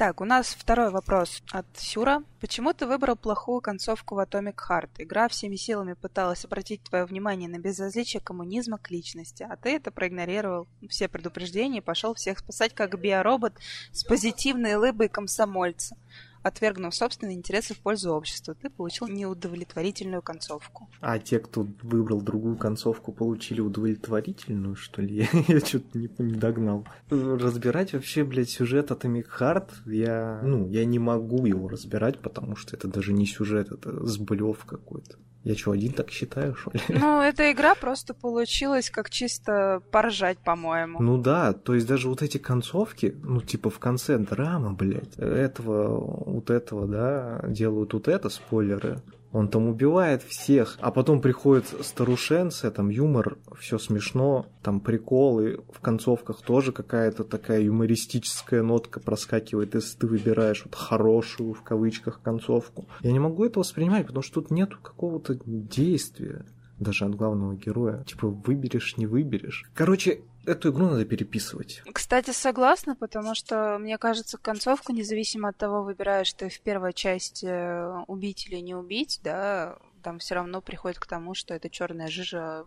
Speaker 3: Так, у нас второй вопрос от Сюра. Почему ты выбрал плохую концовку в Atomic Heart? Игра всеми силами пыталась обратить твое внимание на безразличие коммунизма к личности, а ты это проигнорировал все предупреждения и пошел всех спасать как биоробот с позитивной лыбой комсомольца. Отвергнув собственные интересы в пользу общества, ты получил неудовлетворительную концовку.
Speaker 2: А те, кто выбрал другую концовку, получили удовлетворительную, что ли? Я, я что-то не, не догнал. Разбирать вообще, блядь, сюжет Atomic Heart, я, ну, я не могу его разбирать, потому что это даже не сюжет, это сблев какой-то. Я что, один так считаю, что ли?
Speaker 3: Ну, эта игра просто получилась как чисто поржать, по-моему.
Speaker 2: Ну да, то есть даже вот эти концовки, ну типа в конце драма, блядь, этого, вот этого, да, делают вот это, спойлеры. Он там убивает всех, а потом приходит старушенция, там юмор, все смешно, там приколы, в концовках тоже какая-то такая юмористическая нотка проскакивает, если ты выбираешь вот хорошую, в кавычках, концовку. Я не могу это воспринимать, потому что тут нету какого-то действия даже от главного героя. Типа, выберешь, не выберешь. Короче, эту игру надо переписывать.
Speaker 3: Кстати, согласна, потому что, мне кажется, концовку, независимо от того, выбираешь ты в первой части э, убить или не убить, да, там все равно приходит к тому, что эта черная жижа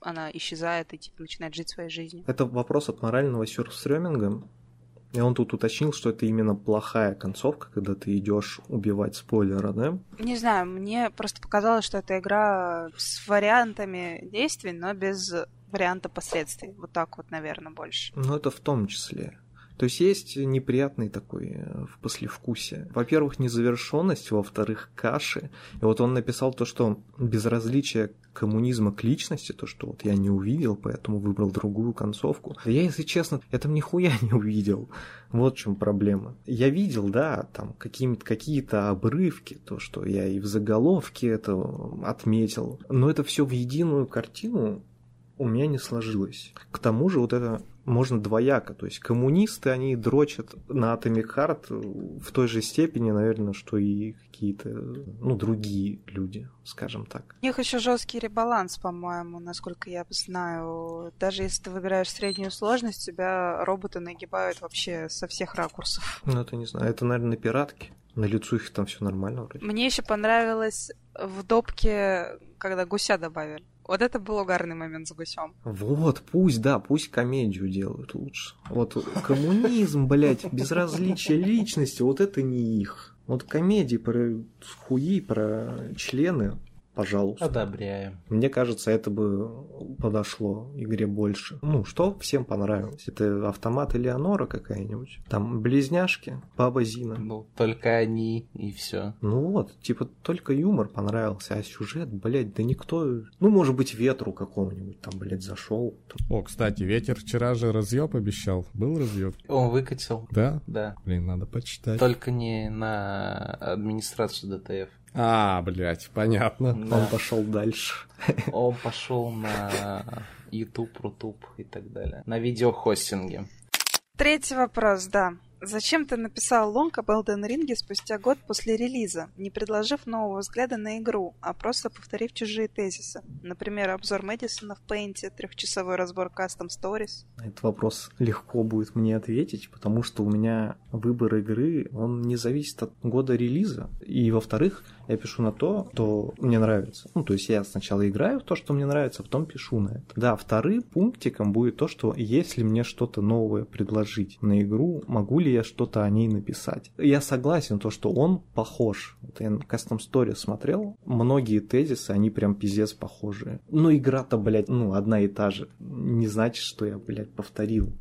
Speaker 3: она исчезает и типа начинает жить своей жизнью.
Speaker 2: Это вопрос от морального сюрстреминга. И он тут уточнил, что это именно плохая концовка, когда ты идешь убивать спойлера, да?
Speaker 3: Не знаю, мне просто показалось, что это игра с вариантами действий, но без варианта последствий. Вот так вот, наверное, больше.
Speaker 2: Ну, это в том числе. То есть есть неприятный такой э, в послевкусие. Во-первых, незавершенность, во-вторых, каши. И вот он написал то, что безразличие коммунизма к личности, то, что вот я не увидел, поэтому выбрал другую концовку. Я, если честно, это нихуя не увидел. Вот в чем проблема. Я видел, да, там какие-то какие обрывки, то, что я и в заголовке это отметил. Но это все в единую картину у меня не сложилось. К тому же вот эта можно двояко. То есть коммунисты, они дрочат на Atomic Heart в той же степени, наверное, что и какие-то, ну, другие люди, скажем так.
Speaker 3: У них еще жесткий ребаланс, по-моему, насколько я знаю. Даже если ты выбираешь среднюю сложность, тебя роботы нагибают вообще со всех ракурсов.
Speaker 2: Ну, это не знаю. Это, наверное, на пиратке. На лицу их там все нормально вроде.
Speaker 3: Мне еще понравилось в допке, когда гуся добавили. Вот это был угарный момент с гусем.
Speaker 2: Вот, пусть, да, пусть комедию делают лучше. Вот коммунизм, блядь, безразличие личности, вот это не их. Вот комедии про хуи, про члены, пожалуйста.
Speaker 1: Одобряем.
Speaker 2: Мне кажется, это бы подошло игре больше. Ну, что всем понравилось? Это автомат Элеонора какая-нибудь? Там близняшки, баба Зина.
Speaker 1: Ну, только они и все.
Speaker 2: Ну вот, типа, только юмор понравился, а сюжет, блядь, да никто... Ну, может быть, ветру какому-нибудь там, блядь, зашел.
Speaker 4: О, кстати, ветер вчера же разъеб обещал. Был разъеб?
Speaker 1: Он выкатил.
Speaker 4: Да?
Speaker 1: Да.
Speaker 4: Блин, надо почитать.
Speaker 1: Только не на администрацию DTF.
Speaker 4: А, блядь, понятно.
Speaker 1: Да.
Speaker 2: Он пошел дальше.
Speaker 1: Он пошел на YouTube, Рутуб и так далее. На видеохостинге.
Speaker 3: Третий вопрос, да. Зачем ты написал лонг об Elden Ring спустя год после релиза, не предложив нового взгляда на игру, а просто повторив чужие тезисы? Например, обзор Мэдисона в Paint, трехчасовой разбор Custom Stories.
Speaker 2: Этот вопрос легко будет мне ответить, потому что у меня выбор игры, он не зависит от года релиза. И, во-вторых, я пишу на то, что мне нравится. Ну, то есть я сначала играю в то, что мне нравится, а потом пишу на это. Да, вторым пунктиком будет то, что если мне что-то новое предложить на игру, могу ли я что-то о ней написать. Я согласен, то, что он похож. Вот я на Custom Story смотрел, многие тезисы, они прям пиздец похожие. Но игра-то, блядь, ну, одна и та же. Не значит, что я, блядь, повторил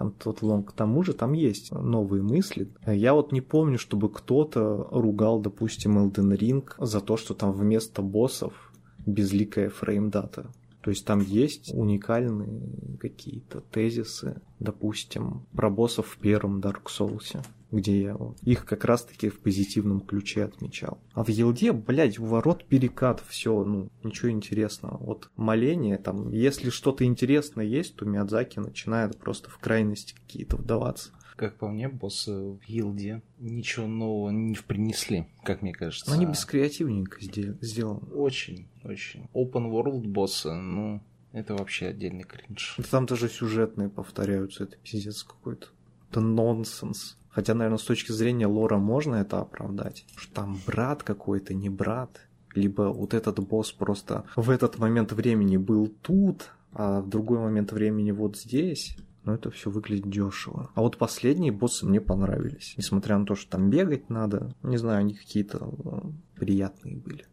Speaker 2: там тот лонг, к тому же там есть новые мысли. Я вот не помню, чтобы кто-то ругал, допустим, Elden Ring за то, что там вместо боссов безликая фреймдата. То есть там есть уникальные какие-то тезисы, допустим, про боссов в первом Dark Souls, где я их как раз-таки в позитивном ключе отмечал. А в Елде, блядь, у ворот перекат, все, ну, ничего интересного. Вот моление, там, если что-то интересное есть, то Миядзаки начинает просто в крайности какие-то вдаваться.
Speaker 1: Как по мне, боссы в Гилде ничего нового не принесли, как мне кажется.
Speaker 2: Но они без креативненько сдел- сделаны.
Speaker 1: Очень, очень. Open World боссы, ну, это вообще отдельный кринж.
Speaker 2: Там даже сюжетные повторяются, это пиздец какой-то. Это нонсенс. Хотя, наверное, с точки зрения лора можно это оправдать. Что там брат какой-то, не брат. Либо вот этот босс просто в этот момент времени был тут, а в другой момент времени вот здесь. Но это все выглядит дешево. А вот последние боссы мне понравились. Несмотря на то, что там бегать надо. Не знаю, они какие-то э, приятные были.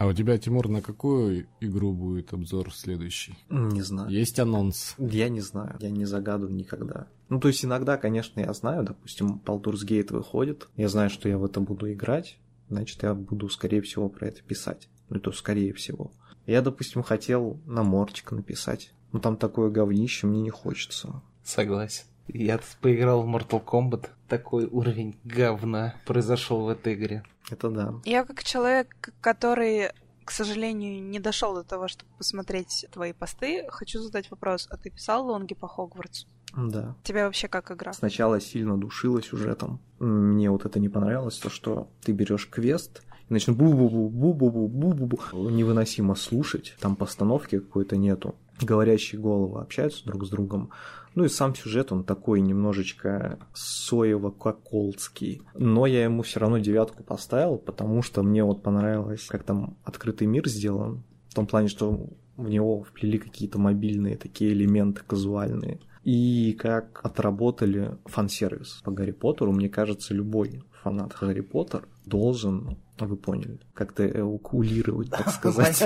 Speaker 4: А у тебя, Тимур, на какую игру будет обзор следующий?
Speaker 2: Не знаю.
Speaker 4: Есть анонс.
Speaker 2: Я не знаю, я не загадываю никогда. Ну, то есть иногда, конечно, я знаю, допустим, Baldur's Gate выходит, я знаю, что я в это буду играть, значит, я буду, скорее всего, про это писать. Ну, то скорее всего. Я, допустим, хотел на морчик написать, но там такое говнище мне не хочется.
Speaker 1: Согласен. Я поиграл в Mortal Kombat. Такой уровень говна произошел в этой игре.
Speaker 2: Это да.
Speaker 3: Я как человек, который, к сожалению, не дошел до того, чтобы посмотреть твои посты, хочу задать вопрос. А ты писал лонги по Хогвартсу?
Speaker 2: Да.
Speaker 3: Тебе вообще как игра?
Speaker 2: Сначала сильно душила сюжетом. Мне вот это не понравилось, то, что ты берешь квест, и начнет бу-бу-бу-бу-бу-бу-бу-бу. Невыносимо слушать, там постановки какой-то нету. Говорящие головы общаются друг с другом. Ну и сам сюжет, он такой немножечко соево-коколдский. Но я ему все равно девятку поставил, потому что мне вот понравилось, как там открытый мир сделан. В том плане, что в него вплели какие-то мобильные такие элементы казуальные. И как отработали фан-сервис по Гарри Поттеру, мне кажется, любой фанат Гарри Поттер должен, вы поняли, как-то эвакулировать, так сказать.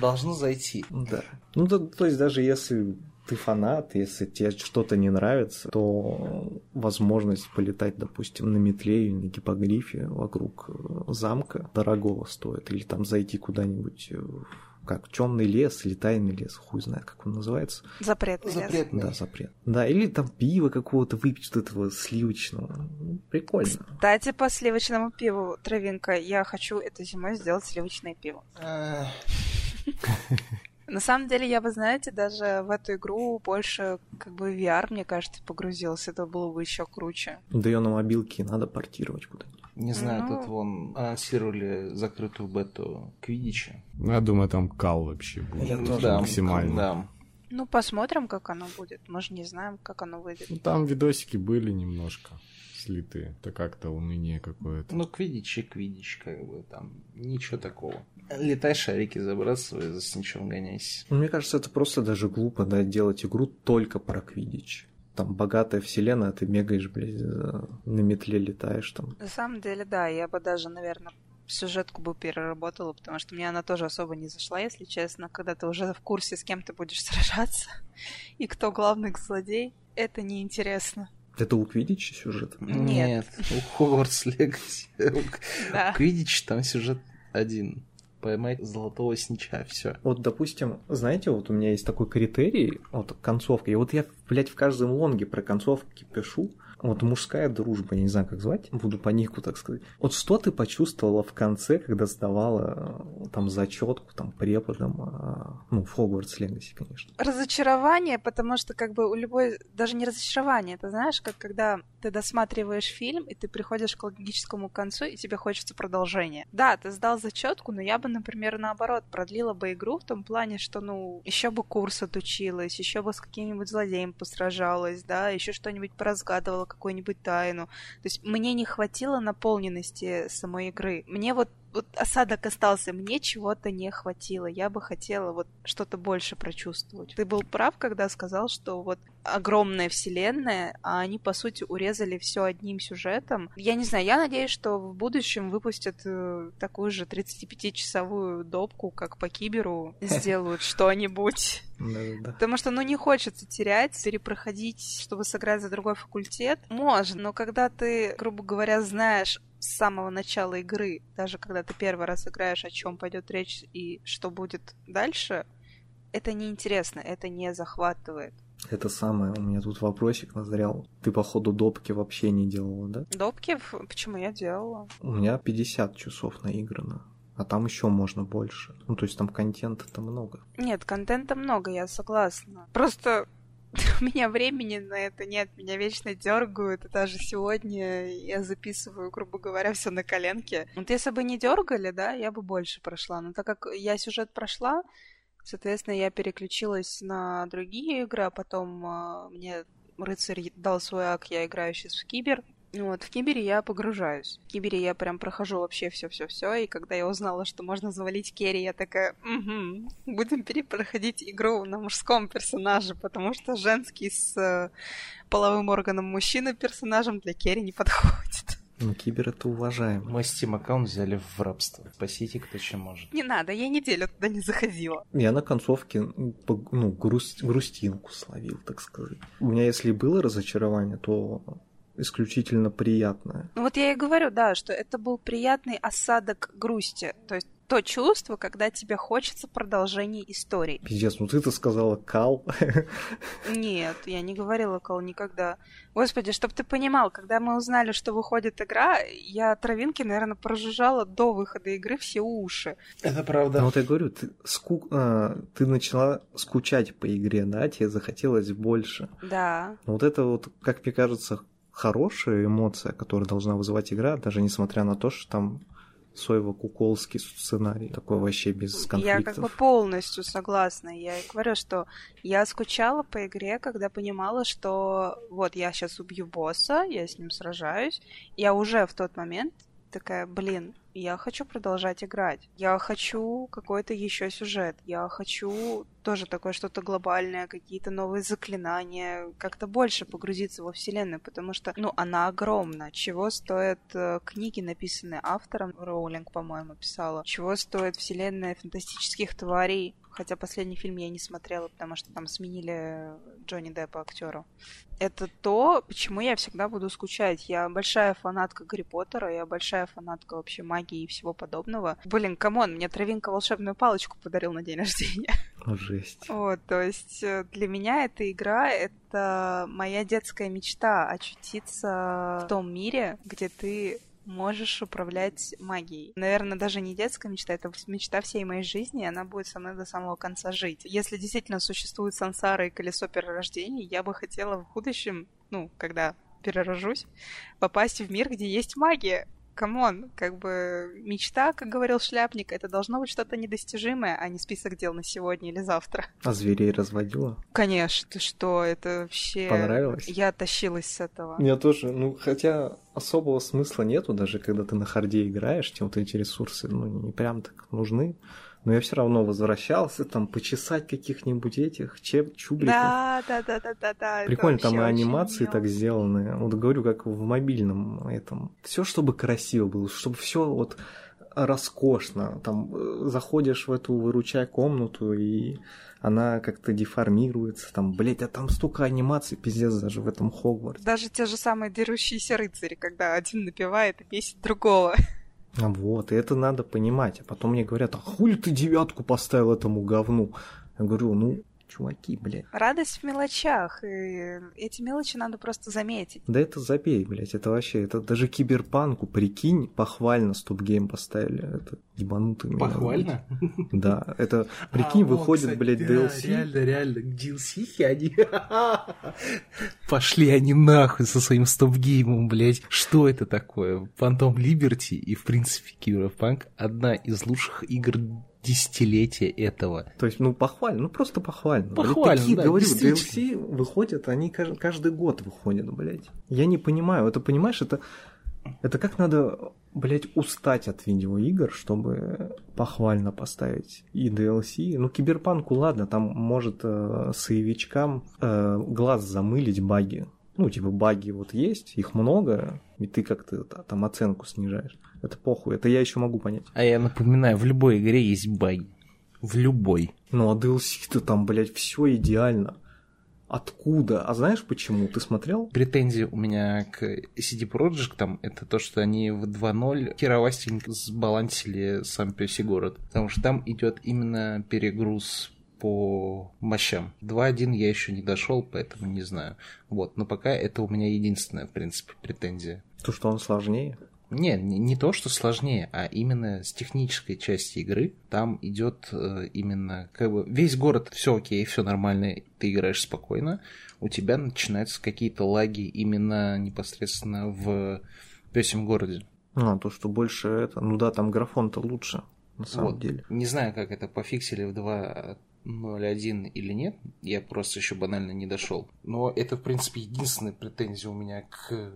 Speaker 1: Должно зайти.
Speaker 2: Да. Ну, то, то есть даже если ты фанат, если тебе что-то не нравится, то возможность полетать, допустим, на метле или на гипогрифе вокруг э, замка дорогого стоит. Или там зайти куда-нибудь в как темный лес или тайный лес, хуй знает, как он называется.
Speaker 3: Запретный, лес.
Speaker 1: Запретный.
Speaker 2: Да, запрет. Да, или там пиво какого-то выпить, вот этого сливочного. Прикольно.
Speaker 3: Кстати, по сливочному пиву, Травинка, я хочу этой зимой сделать сливочное пиво. На самом деле, я бы, знаете, даже в эту игру больше как бы VR, мне кажется, погрузился. Это было бы еще круче.
Speaker 2: Да ее на мобилке надо портировать куда-нибудь.
Speaker 1: Не знаю,
Speaker 3: Ну.
Speaker 1: тут вон анонсировали закрытую бету Квидича.
Speaker 4: Ну, я думаю, там кал вообще будет.
Speaker 2: Я тоже
Speaker 1: да,
Speaker 4: максимально.
Speaker 1: Да.
Speaker 3: Ну, посмотрим, как оно будет. Мы же не знаем, как оно выйдет.
Speaker 4: Ну, там видосики были немножко слитые. Это как-то уныние какое-то.
Speaker 1: Ну, Квидич и Квидич, как бы, там ничего такого. Летай шарики забрасывай, за сничом гоняйся.
Speaker 2: Ну, Мне кажется, это просто даже глупо, да, делать игру только про квидич. Там богатая вселенная, а ты бегаешь, блядь, на метле летаешь там.
Speaker 3: На самом деле, да, я бы даже, наверное, сюжетку бы переработала, потому что мне она тоже особо не зашла, если честно. Когда ты уже в курсе, с кем ты будешь сражаться и кто главный злодей, это неинтересно.
Speaker 2: Это у квидича сюжет?
Speaker 3: Нет.
Speaker 1: у Хогвартс Легаси.
Speaker 3: Да.
Speaker 1: Квидич там сюжет один. Поймать золотого снича, все.
Speaker 2: Вот, допустим, знаете, вот у меня есть такой критерий, вот концовка, и вот я, блядь, в каждом лонге про концовки пишу, вот мужская дружба, я не знаю, как звать, буду по нику, так сказать. Вот что ты почувствовала в конце, когда сдавала э, там зачетку, там, преподом, а, ну, в Хогвартс Легаси, конечно.
Speaker 3: Разочарование, потому что как бы у любой, даже не разочарование, это знаешь, как когда ты досматриваешь фильм, и ты приходишь к логическому концу, и тебе хочется продолжения. Да, ты сдал зачетку, но я бы, например, наоборот, продлила бы игру в том плане, что, ну, еще бы курс отучилась, еще бы с каким-нибудь злодеем посражалась, да, еще что-нибудь поразгадывала, какую-нибудь тайну. То есть мне не хватило наполненности самой игры. Мне вот вот осадок остался, мне чего-то не хватило. Я бы хотела вот что-то больше прочувствовать. Ты был прав, когда сказал, что вот огромная вселенная, а они, по сути, урезали все одним сюжетом. Я не знаю, я надеюсь, что в будущем выпустят э, такую же 35-часовую допку, как по Киберу, сделают что-нибудь. Потому что, ну, не хочется терять, перепроходить, чтобы сыграть за другой факультет. Можно, но когда ты, грубо говоря, знаешь с самого начала игры, даже когда ты первый раз играешь, о чем пойдет речь и что будет дальше, это неинтересно, это не захватывает.
Speaker 2: Это самое, у меня тут вопросик назрел. Ты, походу, допки вообще не делала, да?
Speaker 3: Допки, почему я делала?
Speaker 2: У меня 50 часов наиграно. А там еще можно больше. Ну, то есть там контента-то много.
Speaker 3: Нет, контента много, я согласна. Просто у меня времени на это нет, меня вечно дергают, и даже сегодня я записываю, грубо говоря, все на коленке. Вот если бы не дергали, да, я бы больше прошла. Но так как я сюжет прошла, соответственно, я переключилась на другие игры, а потом а, мне рыцарь дал свой ак, я играю сейчас в кибер. Вот, в Кибере я погружаюсь. В Кибере я прям прохожу вообще все-все-все, и когда я узнала, что можно завалить Керри, я такая, угу, будем перепроходить игру на мужском персонаже, потому что женский с э, половым органом мужчины персонажем для Керри не подходит.
Speaker 2: Ну, кибер это уважаем.
Speaker 1: Мой Steam аккаунт взяли в рабство. Спасите, кто чем может.
Speaker 3: Не надо, я неделю туда не заходила.
Speaker 2: Я на концовке ну, грусть- грустинку словил, так сказать. У меня, если было разочарование, то исключительно приятное.
Speaker 3: Ну вот я и говорю, да, что это был приятный осадок грусти. То есть то чувство, когда тебе хочется продолжения истории.
Speaker 2: Пиздец, ну ты-то сказала кал.
Speaker 3: Нет, я не говорила Кол никогда. Господи, чтоб ты понимал, когда мы узнали, что выходит игра, я травинки, наверное, прожужжала до выхода игры все уши.
Speaker 1: Это
Speaker 2: Ну
Speaker 1: правда.
Speaker 2: вот я говорю, ты, ску- а, ты начала скучать по игре, да, тебе захотелось больше.
Speaker 3: Да.
Speaker 2: Но вот это вот, как мне кажется, хорошая эмоция, которая должна вызывать игра, даже несмотря на то, что там Соево-Куколский сценарий, такой вообще без
Speaker 3: Я
Speaker 2: конфликтов.
Speaker 3: как бы полностью согласна. Я и говорю, что я скучала по игре, когда понимала, что вот я сейчас убью босса, я с ним сражаюсь. Я уже в тот момент такая, блин, я хочу продолжать играть. Я хочу какой-то еще сюжет. Я хочу тоже такое что-то глобальное, какие-то новые заклинания, как-то больше погрузиться во вселенную, потому что, ну, она огромна. Чего стоят э, книги, написанные автором, Роулинг, по-моему, писала. Чего стоит вселенная фантастических тварей, хотя последний фильм я не смотрела, потому что там сменили Джонни Деппа актеру. Это то, почему я всегда буду скучать. Я большая фанатка Гарри Поттера, я большая фанатка вообще магии и всего подобного. Блин, come on, мне Травинка волшебную палочку подарил на день рождения.
Speaker 2: Жесть.
Speaker 3: Вот, то есть э, для меня эта игра — это моя детская мечта очутиться в том мире, где ты можешь управлять магией. Наверное, даже не детская мечта, это мечта всей моей жизни, и она будет со мной до самого конца жить. Если действительно существует сансара и колесо перерождений, я бы хотела в будущем, ну, когда перерожусь, попасть в мир, где есть магия come on, как бы мечта, как говорил Шляпник, это должно быть что-то недостижимое, а не список дел на сегодня или завтра.
Speaker 2: А зверей разводила?
Speaker 3: Конечно, ты что, это вообще...
Speaker 2: Понравилось?
Speaker 3: Я тащилась с этого.
Speaker 2: Мне тоже, ну, хотя особого смысла нету, даже когда ты на харде играешь, тебе вот эти ресурсы, ну, не прям так нужны но я все равно возвращался там почесать каких-нибудь этих чеп чубриков.
Speaker 3: Да, да, да, да, да, да.
Speaker 2: Прикольно, там и анимации так сделаны. Вот говорю, как в мобильном этом. Все, чтобы красиво было, чтобы все вот роскошно. Там э, заходишь в эту выручай комнату, и она как-то деформируется. Там, блять, а там столько анимаций, пиздец, даже в этом Хогвартсе.
Speaker 3: Даже те же самые дерущиеся рыцари, когда один напевает и бесит другого.
Speaker 2: Вот, и это надо понимать. А потом мне говорят, а хули ты девятку поставил этому говну? Я говорю, ну, чуваки, блядь.
Speaker 3: Радость в мелочах, и эти мелочи надо просто заметить.
Speaker 2: Да это забей, блядь, это вообще, это даже киберпанку, прикинь, похвально StopGame поставили, это ебанутый.
Speaker 1: Похвально?
Speaker 2: Да, это, прикинь, а, выходит, кстати, блядь, да, DLC.
Speaker 1: Реально, реально, DLC они... Пошли они нахуй со своим стоп-геймом, блядь. Что это такое? Phantom Liberty и, в принципе, Киберпанк одна из лучших игр десятилетия этого.
Speaker 2: То есть, ну, похвально, ну, просто похвально.
Speaker 1: Похвально,
Speaker 2: Такие,
Speaker 1: да,
Speaker 2: говорю, DLC выходят, они каждый год выходят, блядь. Я не понимаю, это, понимаешь, это... Это как надо, блядь, устать от видеоигр, чтобы похвально поставить и DLC. Ну, киберпанку, ладно, там может э, соевичкам э, глаз замылить баги. Ну, типа, баги вот есть, их много, и ты как-то там оценку снижаешь. Это похуй, это я еще могу понять.
Speaker 1: А я напоминаю, в любой игре есть баги. В любой.
Speaker 2: Ну а DLC-то там, блядь, все идеально. Откуда? А знаешь почему? Ты смотрел?
Speaker 1: Претензии у меня к CD Projekt там это то, что они в 2.0 херовастенько сбалансили сам пёсий город. Потому что там идет именно перегруз по мощам. 2.1 я еще не дошел, поэтому не знаю. Вот, но пока это у меня единственная, в принципе, претензия.
Speaker 2: То, что он сложнее?
Speaker 1: Не, не, то, что сложнее, а именно с технической части игры. Там идет э, именно как бы весь город, все окей, все нормально, ты играешь спокойно. У тебя начинаются какие-то лаги именно непосредственно в песем городе.
Speaker 2: А, то, что больше это. Ну да, там графон-то лучше, на самом
Speaker 1: вот.
Speaker 2: деле.
Speaker 1: Не знаю, как это пофиксили в 2.0.1 или нет. Я просто еще банально не дошел. Но это, в принципе, единственная претензия у меня к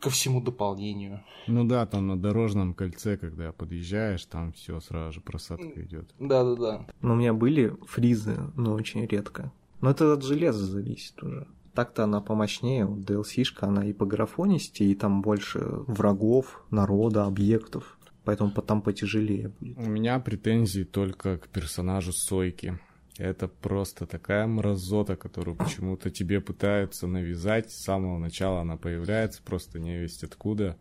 Speaker 1: ко всему дополнению.
Speaker 4: Ну да, там на дорожном кольце, когда подъезжаешь, там все сразу же просадка идет.
Speaker 1: Да, да, да.
Speaker 2: Но у меня были фризы, но очень редко. Но это от железа зависит уже. Так-то она помощнее, вот DLC-шка, она и по графонисти, и там больше врагов, народа, объектов. Поэтому там потяжелее будет.
Speaker 4: У меня претензии только к персонажу Сойки. Это просто такая мразота, которую почему-то тебе пытаются навязать. С самого начала она появляется, просто не весть откуда.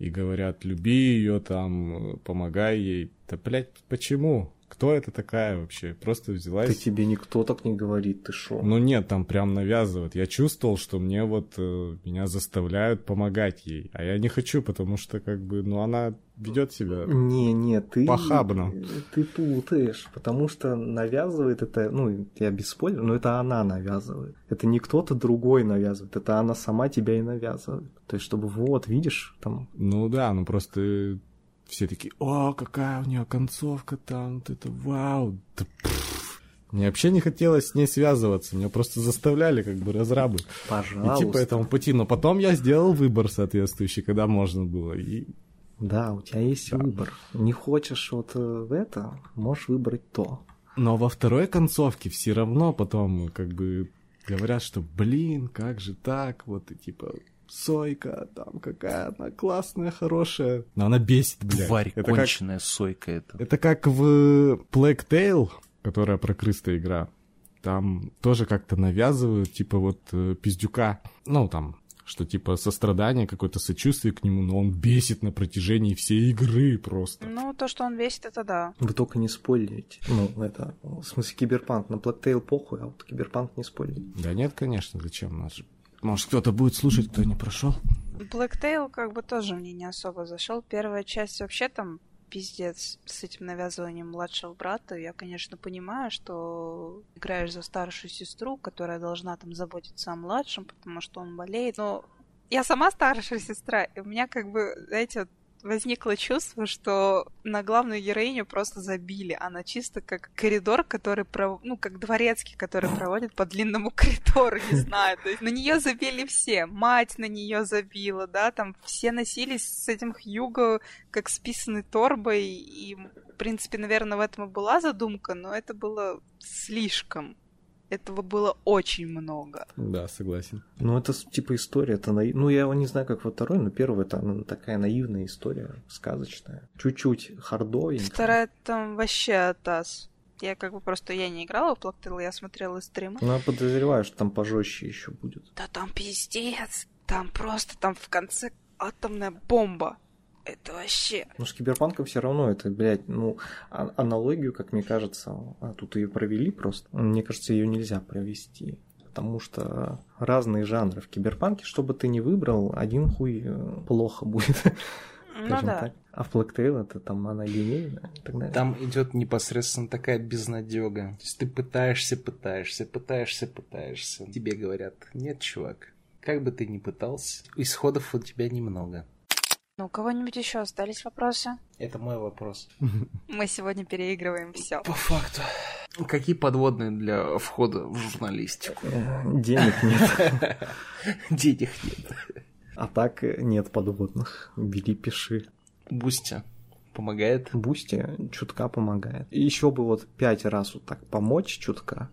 Speaker 4: И говорят, люби ее там, помогай ей. Да, блядь, почему? Кто это такая вообще? Просто взялась...
Speaker 2: Ты тебе никто так не говорит, ты шо?
Speaker 4: Ну нет, там прям навязывают. Я чувствовал, что мне вот э, меня заставляют помогать ей. А я не хочу, потому что как бы, ну она ведет себя
Speaker 2: не, не, ты,
Speaker 4: похабно.
Speaker 2: Ты путаешь, потому что навязывает это, ну, я без спойлера, но это она навязывает. Это не кто-то другой навязывает, это она сама тебя и навязывает. То есть, чтобы вот, видишь, там...
Speaker 4: Ну да, ну просто все такие, о, какая у нее концовка там, вот это вау. Да, мне вообще не хотелось с ней связываться, меня просто заставляли как бы разрабы
Speaker 2: Пожалуйста.
Speaker 4: идти по этому пути. Но потом я сделал выбор соответствующий, когда можно было. И...
Speaker 2: Да, у тебя есть да. выбор. Не хочешь вот в это, можешь выбрать то.
Speaker 4: Но во второй концовке все равно потом как бы говорят, что блин, как же так, вот и типа Сойка, там какая она классная, хорошая. Но она бесит, блядь.
Speaker 1: Тварь это конченая как... Сойка это.
Speaker 4: Это как в Plague Tale, которая про крыста игра. Там тоже как-то навязывают, типа вот э, пиздюка. Ну, там, что типа сострадание, какое-то сочувствие к нему, но он бесит на протяжении всей игры просто.
Speaker 3: Ну, то, что он бесит, это да.
Speaker 2: Вы только не спойлерите. Ну, это, в смысле, киберпанк. На Black Tail похуй, а вот киберпанк не спойлерит.
Speaker 4: Да нет, конечно, зачем? У нас же может, кто-то будет слушать, кто не прошел?
Speaker 3: Blacktail как бы тоже мне не особо зашел. Первая часть вообще там пиздец с этим навязыванием младшего брата. Я, конечно, понимаю, что играешь за старшую сестру, которая должна там заботиться о младшем, потому что он болеет. Но я сама старшая сестра, и у меня как бы, знаете, возникло чувство, что на главную героиню просто забили. Она чисто как коридор, который, пров... ну, как дворецкий, который проводит по длинному коридору, не знаю. То есть на нее забили все. Мать на нее забила, да, там все носились с этим Хьюго как с торбой. И, в принципе, наверное, в этом и была задумка, но это было слишком. Этого было очень много.
Speaker 4: Да, согласен.
Speaker 2: Ну, это типа история, это наив... Ну, я его не знаю, как во второй, но первая это ну, такая наивная история, сказочная. Чуть-чуть хардовенькая.
Speaker 3: Вторая там вообще атас. Я как бы просто я не играла в Плактел, я смотрела стримы.
Speaker 2: Ну, я подозреваю, что там пожестче еще будет.
Speaker 3: Да там пиздец. Там просто там в конце атомная бомба. Это вообще...
Speaker 2: Ну, с киберпанком все равно это, блядь, ну, а- аналогию, как мне кажется, а тут ее провели просто. Мне кажется, ее нельзя провести. Потому что разные жанры в киберпанке, что бы ты ни выбрал, один хуй э, плохо будет.
Speaker 3: Ну да.
Speaker 2: так. А в Blacktail это там она линейная и так далее.
Speaker 1: Там идет непосредственно такая безнадега. То есть ты пытаешься, пытаешься, пытаешься, пытаешься. Тебе говорят, нет, чувак, как бы ты ни пытался, исходов у тебя немного.
Speaker 3: Ну, у кого-нибудь еще остались вопросы?
Speaker 1: Это мой вопрос.
Speaker 3: Мы сегодня переигрываем все.
Speaker 1: По факту. Какие подводные для входа в журналистику?
Speaker 2: Денег нет.
Speaker 1: Денег нет.
Speaker 2: А так нет подводных. Бери, пиши.
Speaker 1: Boosty помогает.
Speaker 2: Boosty чутка помогает. И еще бы вот пять раз вот так помочь чутка,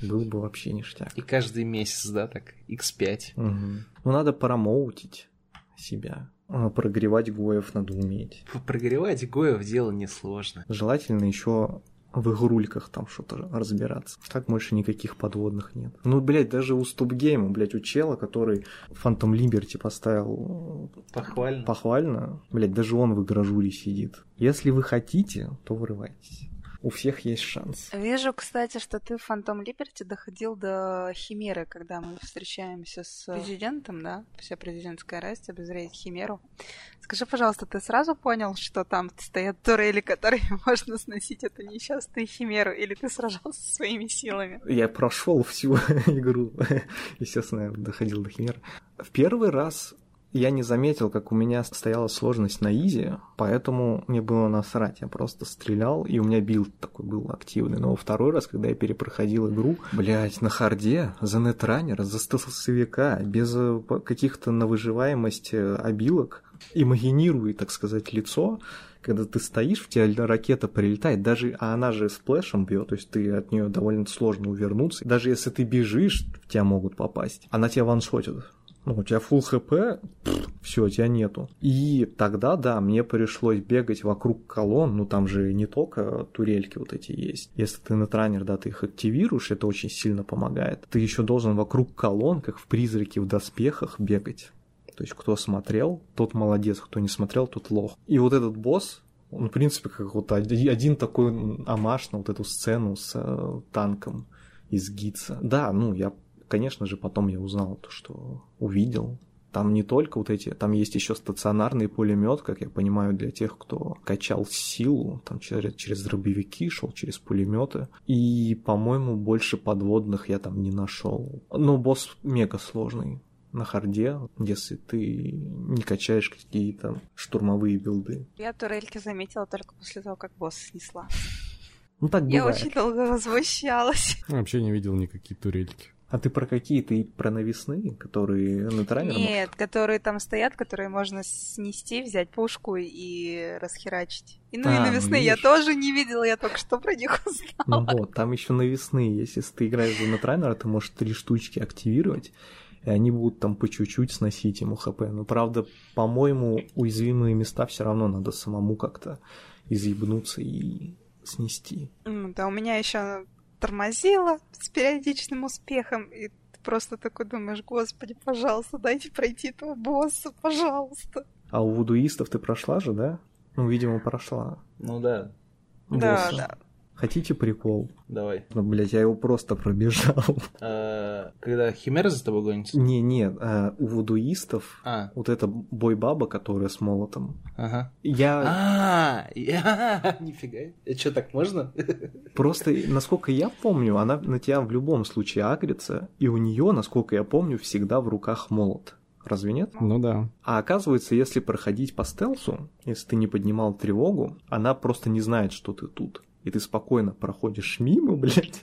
Speaker 2: был бы вообще ништяк.
Speaker 1: И каждый месяц, да, так, x5.
Speaker 2: Мгм. Ну, надо промоутить себя. А, Прогревать гоев надо уметь.
Speaker 1: Прогревать Гоев дело несложно.
Speaker 2: Желательно еще в игрульках там что-то разбираться. Так больше никаких подводных нет. Ну, блядь, даже у Стопгейма, блядь, у чела, который Phantom Liberty поставил
Speaker 1: Похвально.
Speaker 2: похвально, блядь, даже он в игражуре сидит. Если вы хотите, то вырывайтесь. У всех есть шанс.
Speaker 3: Вижу, кстати, что ты в Phantom Liberty доходил до Химеры, когда мы встречаемся с президентом, да? Вся президентская расть обозревает Химеру. Скажи, пожалуйста, ты сразу понял, что там стоят турели, которые можно сносить эту несчастную Химеру, или ты сражался со своими силами?
Speaker 2: Я прошел всю игру. Естественно, доходил до химер. В первый раз я не заметил, как у меня стояла сложность на easy, поэтому мне было насрать. Я просто стрелял, и у меня билд такой был активный. Но во второй раз, когда я перепроходил игру, блядь, на харде, за нетранера, за стелсовика, без э, каких-то на выживаемость э, обилок, имагинируя, так сказать, лицо, когда ты стоишь, в тебя ракета прилетает, даже, а она же сплэшем бьет, то есть ты от нее довольно сложно увернуться. Даже если ты бежишь, в тебя могут попасть. Она тебя ваншотит. Ну, у тебя full хп, все, тебя нету. И тогда, да, мне пришлось бегать вокруг колонн, ну там же не только турельки вот эти есть. Если ты на транер, да, ты их активируешь, это очень сильно помогает. Ты еще должен вокруг колонн, как в призраке в доспехах, бегать. То есть, кто смотрел, тот молодец, кто не смотрел, тот лох. И вот этот босс, он, в принципе, как вот один такой амаш на вот эту сцену с э, танком из Гитса. Да, ну, я, конечно же, потом я узнал то, что увидел. Там не только вот эти, там есть еще стационарный пулемет, как я понимаю, для тех, кто качал силу, там через, через дробовики шел, через пулеметы. И, по-моему, больше подводных я там не нашел. Но босс мега сложный на харде, если ты не качаешь какие-то штурмовые билды.
Speaker 3: Я турельки заметила только после того, как босс снесла.
Speaker 2: Ну так
Speaker 3: Я
Speaker 2: бывает.
Speaker 3: очень долго возмущалась.
Speaker 4: Вообще не видел никакие турельки.
Speaker 2: А ты про какие? Ты про навесные, которые на транер?
Speaker 3: Нет, которые там стоят, которые можно снести, взять пушку и расхерачить. И, ну и
Speaker 2: А, ну,
Speaker 3: навесные я
Speaker 2: видишь.
Speaker 3: тоже не видела, я только что про них
Speaker 2: Ну
Speaker 3: узнала.
Speaker 2: вот, там еще навесные есть. Если ты играешь за нетрайнера, ты можешь три штучки активировать, и они будут там по чуть-чуть сносить ему хп. Но правда, по-моему, уязвимые места все равно надо самому как-то изъебнуться и снести.
Speaker 3: Да, у меня еще тормозило с периодичным успехом, и ты просто такой думаешь, господи, пожалуйста, дайте пройти этого босса, пожалуйста.
Speaker 2: А у вудуистов ты прошла же, да? Ну, видимо, прошла.
Speaker 1: Ну да.
Speaker 3: Да,
Speaker 2: Босса.
Speaker 3: да.
Speaker 2: Хотите прикол?
Speaker 1: Давай.
Speaker 2: Ну, блядь, я его просто пробежал.
Speaker 1: Э, Когда Химера за тобой гонится?
Speaker 2: Не, не, а, у вудуистов
Speaker 1: А,
Speaker 2: вот эта бой-баба, которая с молотом.
Speaker 1: ага.
Speaker 2: Я
Speaker 1: А, я- нифига. Что, так можно?
Speaker 2: просто, насколько я помню, она на тебя в любом случае агрится, и у нее, насколько я помню, всегда в руках молот. Разве нет?
Speaker 4: Ну да.
Speaker 2: А оказывается, если проходить по стелсу, если ты не поднимал тревогу, она просто не знает, что ты тут. И ты спокойно проходишь мимо, блядь,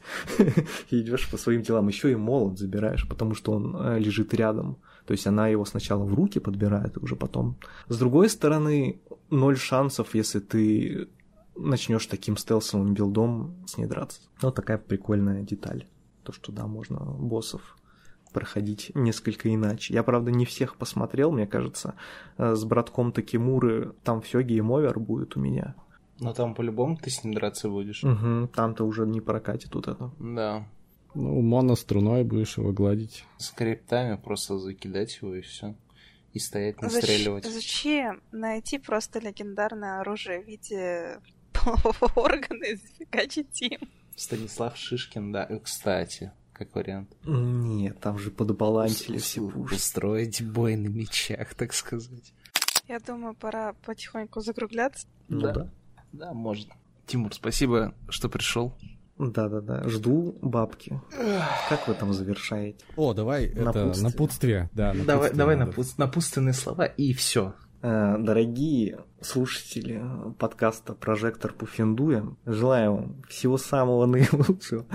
Speaker 2: и идешь по своим делам. Еще и молот забираешь, потому что он э, лежит рядом. То есть она его сначала в руки подбирает, и уже потом. С другой стороны, ноль шансов, если ты начнешь таким стелсовым билдом с ней драться. Вот такая прикольная деталь. То, что да, можно боссов проходить несколько иначе. Я, правда, не всех посмотрел, мне кажется. Э, С братком Такимуры там все game over будет у меня.
Speaker 1: Но там по-любому ты с ним драться будешь.
Speaker 2: Угу, там-то уже не прокатит вот это.
Speaker 1: Да.
Speaker 4: Ну, моноструной будешь его гладить.
Speaker 1: С криптами просто закидать его и все. И стоять,
Speaker 3: Зач-
Speaker 1: настреливать.
Speaker 3: Зачем найти просто легендарное оружие в виде полового органа и зафигачить им?
Speaker 1: Станислав Шишкин, да. Э, Кстати, как вариант.
Speaker 2: Нет, там же подбалансили все пушки.
Speaker 1: Устроить бой на мечах, так сказать.
Speaker 3: Я думаю, пора потихоньку закругляться.
Speaker 2: Ну
Speaker 1: Да.
Speaker 2: да.
Speaker 1: Да, можно. Тимур, спасибо, что пришел.
Speaker 2: Да-да-да, жду бабки. Как вы там завершаете?
Speaker 4: О, давай это
Speaker 2: Напутствие.
Speaker 4: напутствие. Да,
Speaker 1: давай
Speaker 4: напутствие
Speaker 1: давай
Speaker 4: надо.
Speaker 1: напут- напутственные слова и все.
Speaker 2: Э, Дорогие слушатели подкаста «Прожектор Пуфендуя», желаю вам всего самого наилучшего,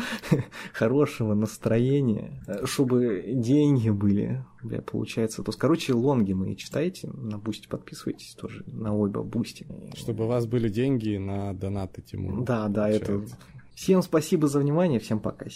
Speaker 2: хорошего настроения, э, чтобы деньги были, бля, получается. То есть, короче, лонги мои читайте, на Boosty подписывайтесь тоже, на оба Boosty.
Speaker 4: Чтобы у вас были деньги на донаты Тимуру.
Speaker 2: Да, да, это... Всем спасибо за внимание, всем пока.